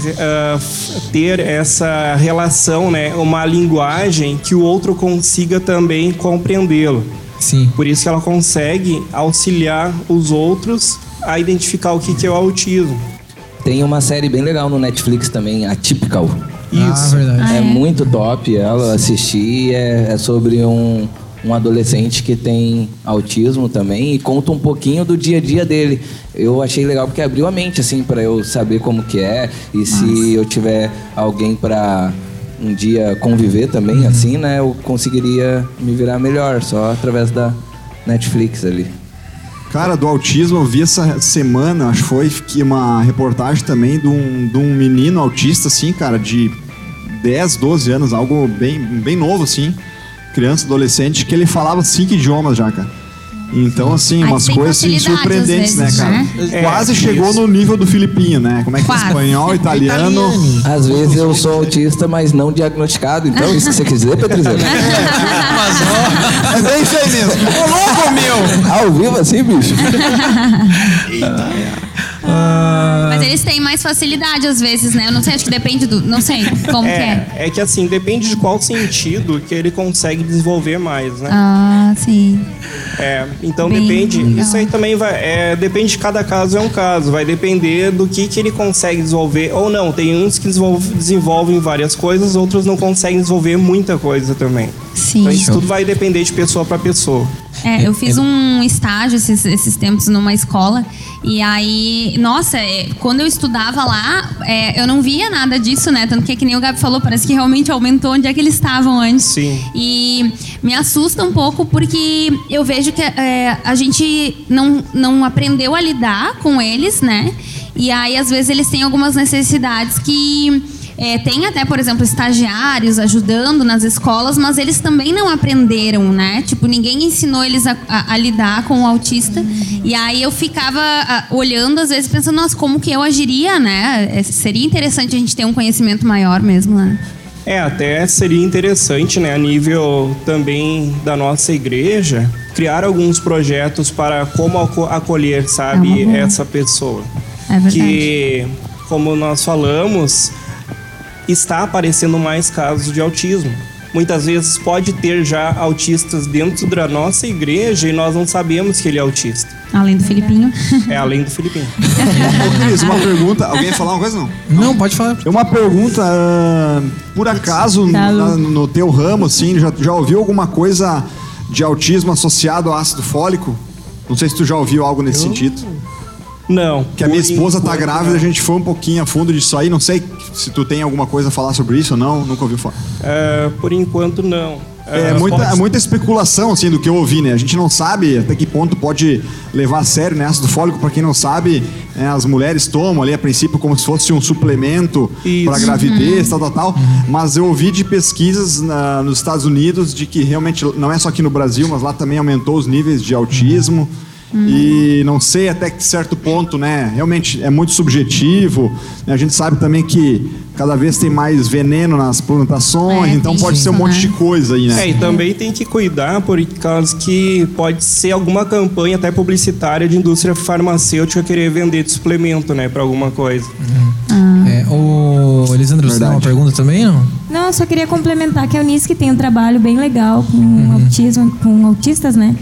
S5: f- ter essa relação, né, uma linguagem que o outro consiga também compreendê-lo.
S2: Sim.
S5: Por isso que ela consegue auxiliar os outros a identificar o que, que é o autismo.
S8: Tem uma série bem legal no Netflix também, Atypical.
S2: Ah,
S5: Isso.
S2: verdade.
S8: É muito top, ela eu assisti, é, é sobre um, um adolescente que tem autismo também e conta um pouquinho do dia a dia dele. Eu achei legal porque abriu a mente assim para eu saber como que é e se eu tiver alguém para um dia conviver também assim, né, eu conseguiria me virar melhor só através da Netflix ali.
S6: Cara, do autismo, eu vi essa semana, acho que foi, que uma reportagem também de um, de um menino autista, assim, cara, de 10, 12 anos, algo bem, bem novo, assim, criança, adolescente, que ele falava cinco idiomas já, cara. Então, assim,
S4: Aí
S6: umas
S4: tem
S6: coisas assim,
S4: facilidade,
S6: surpreendentes,
S4: às
S6: né,
S4: vezes,
S6: cara?
S5: né?
S6: Quase
S5: É,
S6: chegou
S5: isso.
S6: no nível do Filipinho, né? Como é que é
S4: Quase.
S6: espanhol, italiano.
S8: Às vezes eu sou autista, mas não diagnosticado, então isso que você quer dizer, Petrizeiro?
S6: Mas é isso aí mesmo. Ô, louco, meu!
S8: Ao vivo assim, bicho?
S4: Mas eles têm mais facilidade às vezes, né? Eu não sei, acho que depende do. Não sei como que é.
S5: É, é que assim, depende de qual sentido que ele consegue desenvolver mais, né?
S4: Ah, sim.
S5: É, então
S4: Bem
S5: depende.
S4: legal.
S5: Isso aí também vai. é, depende de cada caso, é um caso. Vai depender do que, que ele consegue desenvolver ou não. Tem uns que desenvolve- desenvolvem várias coisas, outros não conseguem desenvolver muita coisa também.
S4: Sim.
S5: Então isso tudo vai depender de pessoa para pessoa.
S4: É, eu fiz um estágio esses, esses tempos numa escola e aí, nossa, é, quando eu estudava lá, é, eu não via nada disso, né? Tanto que, que nem o Gabi falou, parece que realmente aumentou onde é que eles estavam antes.
S5: Sim.
S4: E me assusta um pouco porque eu vejo que é, a gente não, não aprendeu a lidar com eles, né? E aí, às vezes, eles têm algumas necessidades que. É, tem até, por exemplo, estagiários ajudando nas escolas, mas eles também não aprenderam, né? Tipo, ninguém ensinou eles a, a- a lidar com o autista. E aí eu ficava ah, olhando, às vezes, pensando, nossa, como que eu agiria, né? É, seria interessante a gente ter um conhecimento maior mesmo, né?
S5: É, até seria interessante, né, a nível também da nossa igreja, criar alguns projetos para como aco- acolher, sabe,
S4: É
S5: essa pessoa.
S4: É verdade.
S5: Que, como nós falamos, está aparecendo mais casos de autismo. muitas vezes pode ter já autistas dentro da nossa igreja e nós não sabemos que ele é autista.
S4: Além do Filipinho.
S5: É além do Filipinho.
S6: Ô, Cris, uma pergunta. Alguém ia falar uma coisa, não?
S2: Não, pode falar.
S6: Uma pergunta, ah, por acaso,
S10: Tá,
S6: na- no teu ramo, assim, já, já ouviu alguma coisa de autismo associado ao ácido fólico? Não sei se tu já ouviu algo nesse sentido.
S5: Não.
S6: Que a minha esposa tá grávida,
S5: não.
S6: a gente foi um pouquinho a fundo disso aí. Não sei se tu tem alguma coisa a falar sobre isso ou não, nunca ouviu falar.
S5: É, por enquanto, não.
S6: É,
S5: É,
S6: muita,
S5: pode-
S6: é muita especulação, assim, do que eu ouvi, né? A gente não sabe até que ponto pode levar a sério, né? Ácido fólico, pra quem não sabe, é, as mulheres tomam ali, a princípio, como se fosse um suplemento para gravidez, tal, tal, tal. Mas eu ouvi de pesquisas na- nos Estados Unidos de que realmente, não é só aqui no Brasil, mas lá também aumentou os níveis de autismo. E não sei até que certo ponto, né? Realmente é muito subjetivo. né? A gente sabe também que cada vez tem mais veneno nas plantações,
S4: É,
S6: então pode ser um
S4: isso,
S6: monte
S4: né?
S6: de coisa aí, né?
S5: É, e também tem que cuidar por causa que pode ser alguma campanha até publicitária de indústria farmacêutica querer vender de suplemento, né, para alguma coisa.
S2: É, ô, Elisandro, você tem uma pergunta também, não?
S10: Não, eu só queria complementar que a Unisc tem um trabalho bem legal com
S2: Uhum.
S10: autismo, com autistas, né?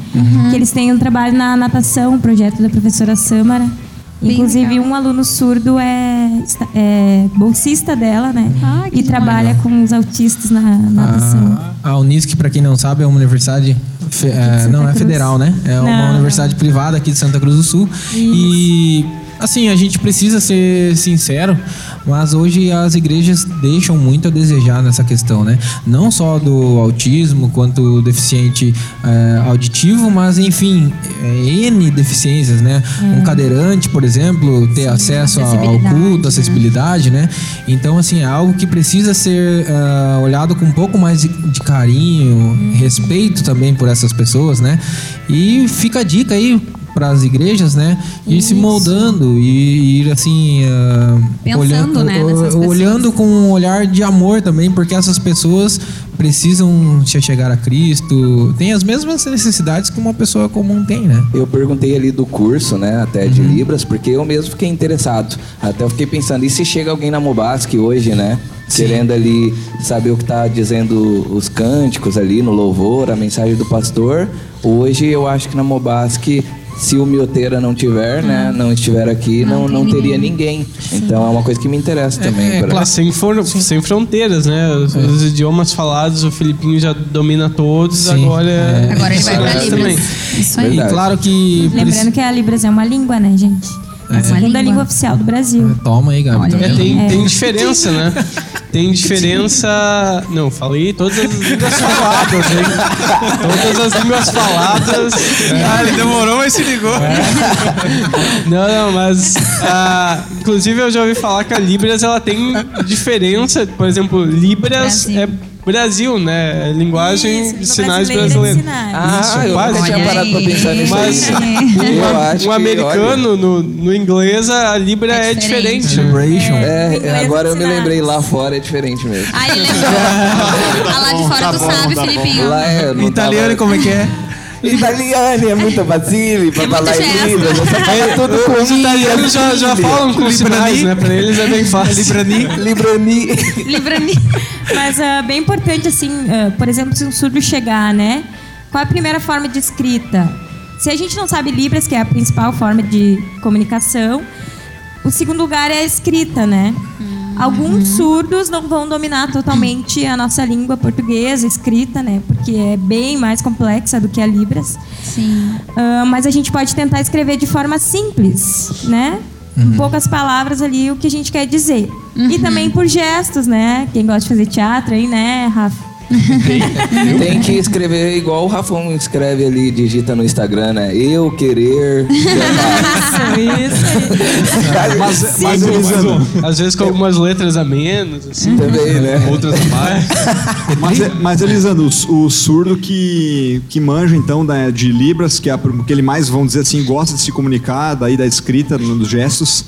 S10: Que eles têm um trabalho na natação, um projeto da professora Samara.
S4: Bem
S10: Inclusive,
S4: legal.
S10: um aluno surdo é, é bolsista dela, né?
S4: Ah, que
S10: e trabalha com os autistas na
S2: Ah.
S10: natação.
S2: A, a Unisc, para quem não sabe, é uma universidade. fe- é, não é
S10: Cruz.
S2: federal, né? É uma
S10: Não.
S2: universidade privada aqui de Santa Cruz do Sul. E. Assim, a gente precisa ser sincero, mas hoje as igrejas deixam muito a desejar nessa questão, né? Não só do autismo quanto deficiente é, auditivo, mas enfim, é, N deficiências, né? Um cadeirante, por exemplo, ter acesso ao culto,
S10: né?
S2: acessibilidade, né? Então, assim, é algo que precisa ser ah, olhado com um pouco mais de, de carinho, respeito também por essas pessoas, né? E fica a dica aí para as igrejas, né? Ir se moldando e ir assim ah,
S4: Pensando,
S2: olhando,
S4: né,
S2: olhando com um olhar de amor também, porque essas pessoas precisam se chegar a Cristo, tem as mesmas necessidades que uma pessoa comum tem, né?
S8: Eu perguntei ali do curso, né, até de Libras, porque eu mesmo fiquei interessado. Até eu fiquei pensando, e se chega alguém na Mobasc hoje, né? Querendo ali saber o que tá dizendo os cânticos ali no louvor, a mensagem do pastor. Hoje eu acho que na Mobasc, se o Mioteira não tiver, né, não estiver aqui, não, não, teria ninguém. Então é uma coisa que me interessa também.
S2: é
S8: pra-
S3: Ah, sem, for- sem fronteiras, né? Os, os idiomas falados, o Filipinho já domina todos,
S2: Sim,
S3: agora é.
S4: Agora ele vai pra
S3: Agora
S4: Libras.
S3: também.
S4: Isso aí.
S2: E claro que
S10: Lembrando que a Libras é uma língua, né, gente? É a segunda
S4: língua.
S10: língua oficial do Brasil.
S2: Toma aí, Gabi.
S4: Olha
S2: tá
S3: É, tem,
S10: É.
S3: tem diferença, né? Tem diferença. Não, falei todas as línguas faladas, hein? Todas as línguas faladas.
S2: Ah, ele demorou, mas se ligou.
S3: Não, não, mas. ah, inclusive eu já ouvi falar que a Libras ela tem diferença. Por exemplo, Libras
S4: Brasil.
S3: é Brasil, né? É linguagem
S10: Isso,
S3: de sinais
S10: é
S3: brasileira.
S10: sinais.
S8: Ah,
S3: Isso,
S8: eu
S3: quase.
S8: tinha parado pra
S4: aí.
S8: pensar nisso
S3: Mas
S8: aí.
S3: Um
S8: que,
S3: americano no, no inglês, a Libra é,
S4: É
S3: diferente.
S10: No
S8: É,
S10: inglês
S8: agora eu me lembrei, lá fora é diferente mesmo.
S4: Ah, ele lembrou. Ah, lá de fora
S6: tá
S4: tu
S6: bom,
S4: sabe,
S6: tá.
S4: Filipinho.
S8: Lá é, não
S2: Italiano,
S8: tava-
S2: como é que é?
S8: Italiano é muito
S4: É gesto.
S8: Libras. Você fala tudo com
S3: Os italianos já, já falam com sinais, né? Pra eles é bem fácil.
S2: Librani.
S8: Librani.
S4: Livra-me.
S10: Mas é bem importante, assim, ah, por exemplo, se um surdo chegar, né? Qual é a primeira forma de escrita? Se a gente não sabe Libras, que é a principal forma de comunicação, o segundo lugar é a escrita, né? Alguns surdos não vão dominar totalmente a nossa língua portuguesa, escrita, né? Porque é bem mais complexa do que a Libras.
S4: Sim.
S10: Ah, mas a gente pode tentar escrever de forma simples, né? Em poucas palavras ali o que a gente quer dizer. E também por gestos, né? Quem gosta de fazer teatro aí, né, Rafa?
S8: Tem que escrever igual o Rafão escreve ali, digita no Instagram, né? Eu querer.
S10: Isso, isso.
S6: Mas, mas Elisandro,
S3: Às vezes com algumas letras a menos, assim.
S8: Também, né?
S3: Outras a mais.
S6: mas, mas Elisandro, o, o surdo que, que manja, então, da- de Libras, que é a- que ele mais, vamos dizer assim, gosta de se comunicar, daí da escrita, dos gestos,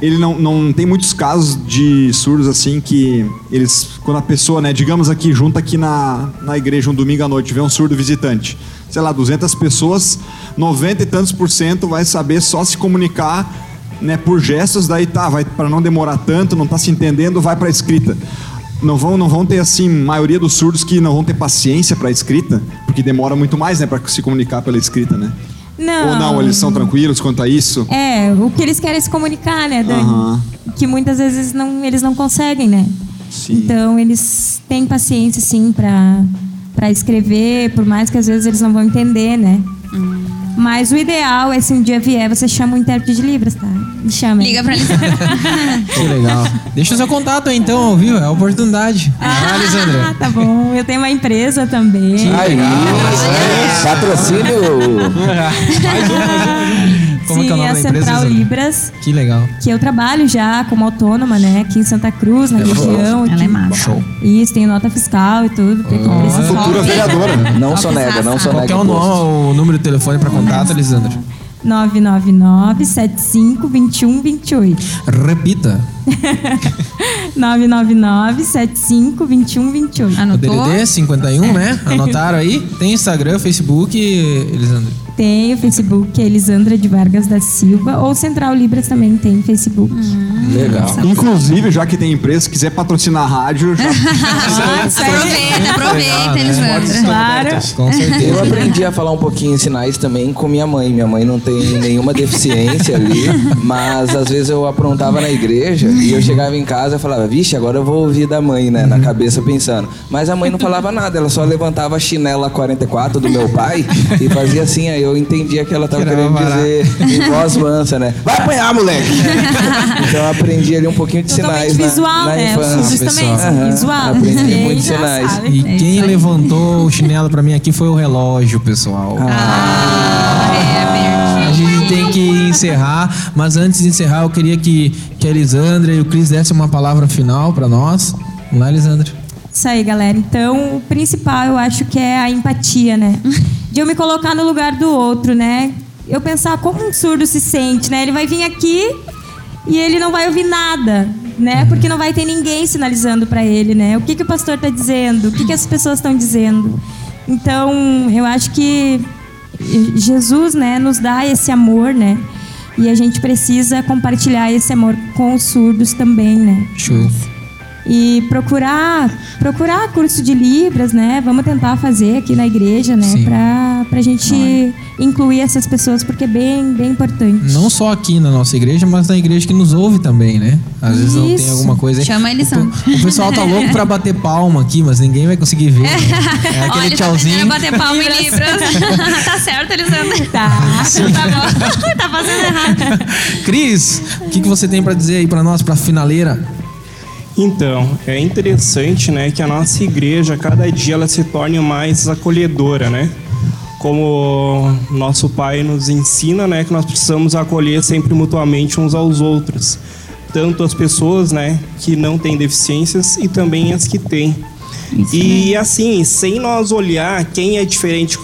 S6: ele não, não tem muitos casos de surdos assim que eles, quando a pessoa, né, digamos aqui, junta aqui na, na igreja um domingo à noite, vê um surdo visitante, sei lá, 200 pessoas, 90 e tantos por cento vai saber só se comunicar né, por gestos, daí tá, vai para não demorar tanto, não tá se entendendo, vai para escrita. não vão, não vão ter, assim, maioria dos surdos que não vão ter paciência pra escrita, porque demora muito mais, né, pra se comunicar pela escrita, né?
S10: Não.
S6: Ou não, eles são tranquilos quanto a isso?
S10: É, o que eles querem é se comunicar, né, Dani?
S6: Aham.
S10: Que muitas vezes não, eles não conseguem, né?
S6: Sim.
S10: Então eles têm paciência, sim, pra escrever, por mais que às vezes eles não vão entender, né? Mas o ideal é se um dia vier, você chama o intérprete de Libras, tá? Me chama.
S4: Liga pra Lisandra.
S2: Que legal. Deixa o seu contato aí, então, viu? É a oportunidade. Ah.
S10: Ah, tá bom. Eu tenho uma empresa também.
S8: Aí, patrocínio.
S2: Como
S10: Sim,
S2: que é o nome
S10: a
S2: da empresa,
S10: Central? Libras,
S2: Que legal.
S10: que eu trabalho já como autônoma, né? Aqui em Santa Cruz, na região.
S4: Ela é massa.
S2: Show.
S10: Isso, tenho nota fiscal e tudo. quem precisar.
S6: Futura vereadora.
S8: Não sonega, não
S2: Qual
S8: sonega.
S2: que é o, nome, o número de telefone para contato, Lisandra?
S10: 999 75 21 28.
S2: Repita.
S10: 999 75 21 28.
S2: O
S4: Anotou?
S2: DDD 51, né? Anotaram aí? Tem Instagram, Facebook, Lisandra.
S10: Tem o Facebook Elisandra de Vargas da Silva, ou Central Libras também tem Facebook.
S8: Legal.
S6: Inclusive, já que tem empresa, se quiser patrocinar a rádio, já
S10: Ah.
S4: Aproveita, aproveita, Elisandra.
S10: Claro.
S2: Com certeza.
S8: Eu aprendi a falar um pouquinho em sinais também com minha mãe. Minha mãe não tem nenhuma deficiência ali, mas às vezes eu aprontava na igreja e eu chegava em casa e falava, vixe, agora eu vou ouvir da mãe, né? Na cabeça pensando. Mas a mãe não falava nada, ela só levantava a chinela 44 do meu pai e fazia assim, aí eu entendia que ela tava
S2: Tirava
S8: querendo dizer em voz mansa, né? Vai apanhar, moleque! então eu aprendi ali um pouquinho de sinais
S10: Totalmente
S8: na,
S10: visual,
S8: na
S10: né?
S8: Infância.
S10: são
S8: Aham,
S10: visual.
S8: Aprendi muitos
S10: já
S8: sinais.
S10: sabem.
S2: E quem levantou o chinelo pra mim aqui foi o relógio, pessoal. A gente tem que encerrar, mas antes de encerrar, eu queria que, que a Elisandra e o Cris dessem uma palavra final pra nós. Vamos lá, Elisandra.
S10: Isso aí, galera. Então, o principal eu acho que é a empatia, né? De eu me colocar no lugar do outro, né? Eu pensar como um surdo se sente, né? Ele vai vir aqui e ele não vai ouvir nada, né? Porque não vai ter ninguém sinalizando para ele, né? O que, que o pastor está dizendo? O que, que as pessoas estão dizendo? Então, eu acho que Jesus, né, nos dá esse amor, né? E a gente precisa compartilhar esse amor com os surdos também, né?
S2: Show.
S10: E procurar, procurar curso de Libras, né? Vamos tentar fazer aqui na igreja, né? Pra, pra gente incluir essas pessoas, porque é bem, bem importante.
S2: Não só aqui na nossa igreja, mas na igreja que nos ouve também, né? Às vezes não tem
S10: Isso.
S2: alguma coisa aí.
S4: Chama a Elisandra.
S2: O, o pessoal tá louco pra bater palma aqui, mas ninguém vai conseguir ver. né? É aquele
S4: Olha, tá
S2: tchauzinho.
S4: a bater palma em Libras. tá certo, Elisandra?
S10: Tá.
S4: Tá bom. tá fazendo errado.
S2: Cris, o que, que você tem pra dizer aí pra nós, pra finaleira?
S5: Então, é interessante, né, que a nossa igreja, cada dia, ela se torne mais acolhedora, né? Como nosso pai nos ensina, né, que nós precisamos acolher sempre mutuamente uns aos outros. Tanto as pessoas, né, que não têm deficiências e também as que têm. E assim, sem nós olhar quem é diferente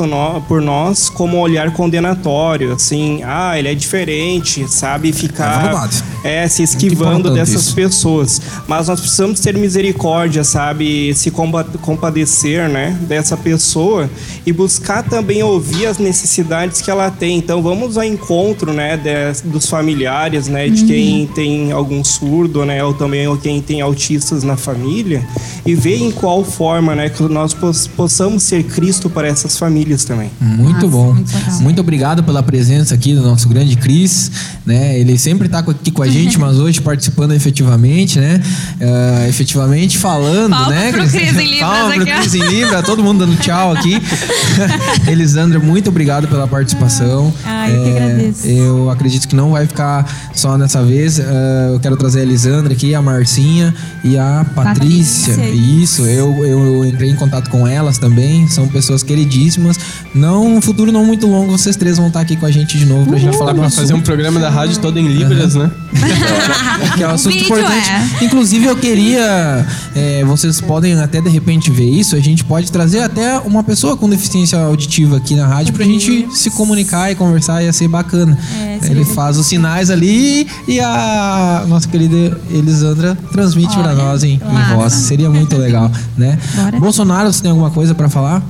S5: por nós como um olhar condenatório, assim, ah, ele é diferente, sabe?
S2: É
S5: Ficar
S2: verdade.
S5: é, se esquivando dessas
S2: isso.
S5: pessoas. Mas nós precisamos ter misericórdia, sabe? Se compa- compadecer, né? Dessa pessoa e buscar também ouvir as necessidades que ela tem. Então vamos ao encontro, né? de- dos familiares, né? De quem tem algum surdo, né? Ou também ou quem tem autistas na família e ver em qual forma, né? Que nós pos- possamos ser Cristo para essas famílias também.
S2: Muito bom. Muito, obrigado pela presença aqui do nosso grande Cris, né? Ele sempre está aqui com a gente, mas hoje participando efetivamente, né? Ah, efetivamente falando,
S4: Palmas
S2: né?
S4: pro Cris em Libras
S2: Palmas pro. Cris em Libra, todo mundo dando tchau aqui. Elisandra, muito obrigado pela participação.
S10: Ah, eu que agradeço.
S2: Eu acredito que não vai ficar só nessa vez. Ah, eu quero trazer a Elisandra aqui, a Marcinha e a Patrícia.
S10: Patrícia.
S2: Isso, eu, eu entrei em contato com elas também. São pessoas queridíssimas. Não, no futuro não muito longo, vocês três vão estar aqui com a gente de novo pra gente falar do
S3: Pra fazer um programa da rádio todo em Libras, né?
S2: Que é um assunto
S4: vídeo
S2: importante.
S4: é.
S2: Inclusive, eu queria. é, vocês podem até de repente ver isso. A gente pode trazer até uma pessoa com deficiência auditiva aqui na rádio pra gente se comunicar e conversar. Ia ser bacana.
S10: É,
S2: Ele faz os sinais ali e a nossa querida Elisandra transmite pra
S4: Olha,
S2: nós em, em voz. Seria muito legal, né?
S10: Bora.
S2: Bolsonaro, você tem alguma coisa pra falar?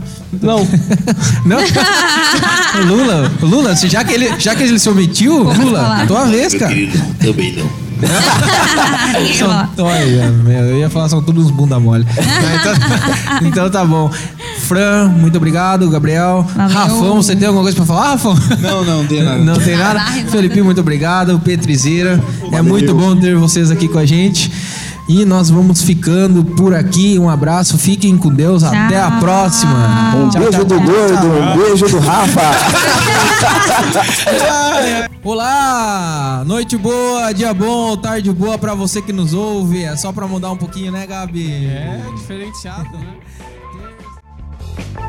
S3: Não.
S2: Não? Lula, Lula, já que ele, já que ele se omitiu, Lula,
S4: falar.
S2: tua vez,
S7: Meu
S2: cara.
S7: querido, também não.
S2: São, olha, meu, eu ia falar, são todos uns bunda mole. então, então tá bom. Fran, muito obrigado. Gabriel.
S4: Valeu.
S2: Rafão, você tem alguma coisa pra falar, Rafão?
S12: Não, não, tem nada.
S2: Não tem nada. Felipe, muito obrigado. Petrizeira. É muito bom ter vocês aqui com a gente. E nós vamos ficando por aqui. Um abraço, fiquem com Deus. Até a próxima.
S8: Um
S2: Tchau,
S8: beijo
S2: tchau,
S8: do
S2: tchau.
S8: gordo, um beijo do Rafa.
S2: Olá! Noite boa, dia bom, tarde boa pra você que nos ouve. É só pra mudar um pouquinho, né, Gabi?
S3: É diferenciado, né?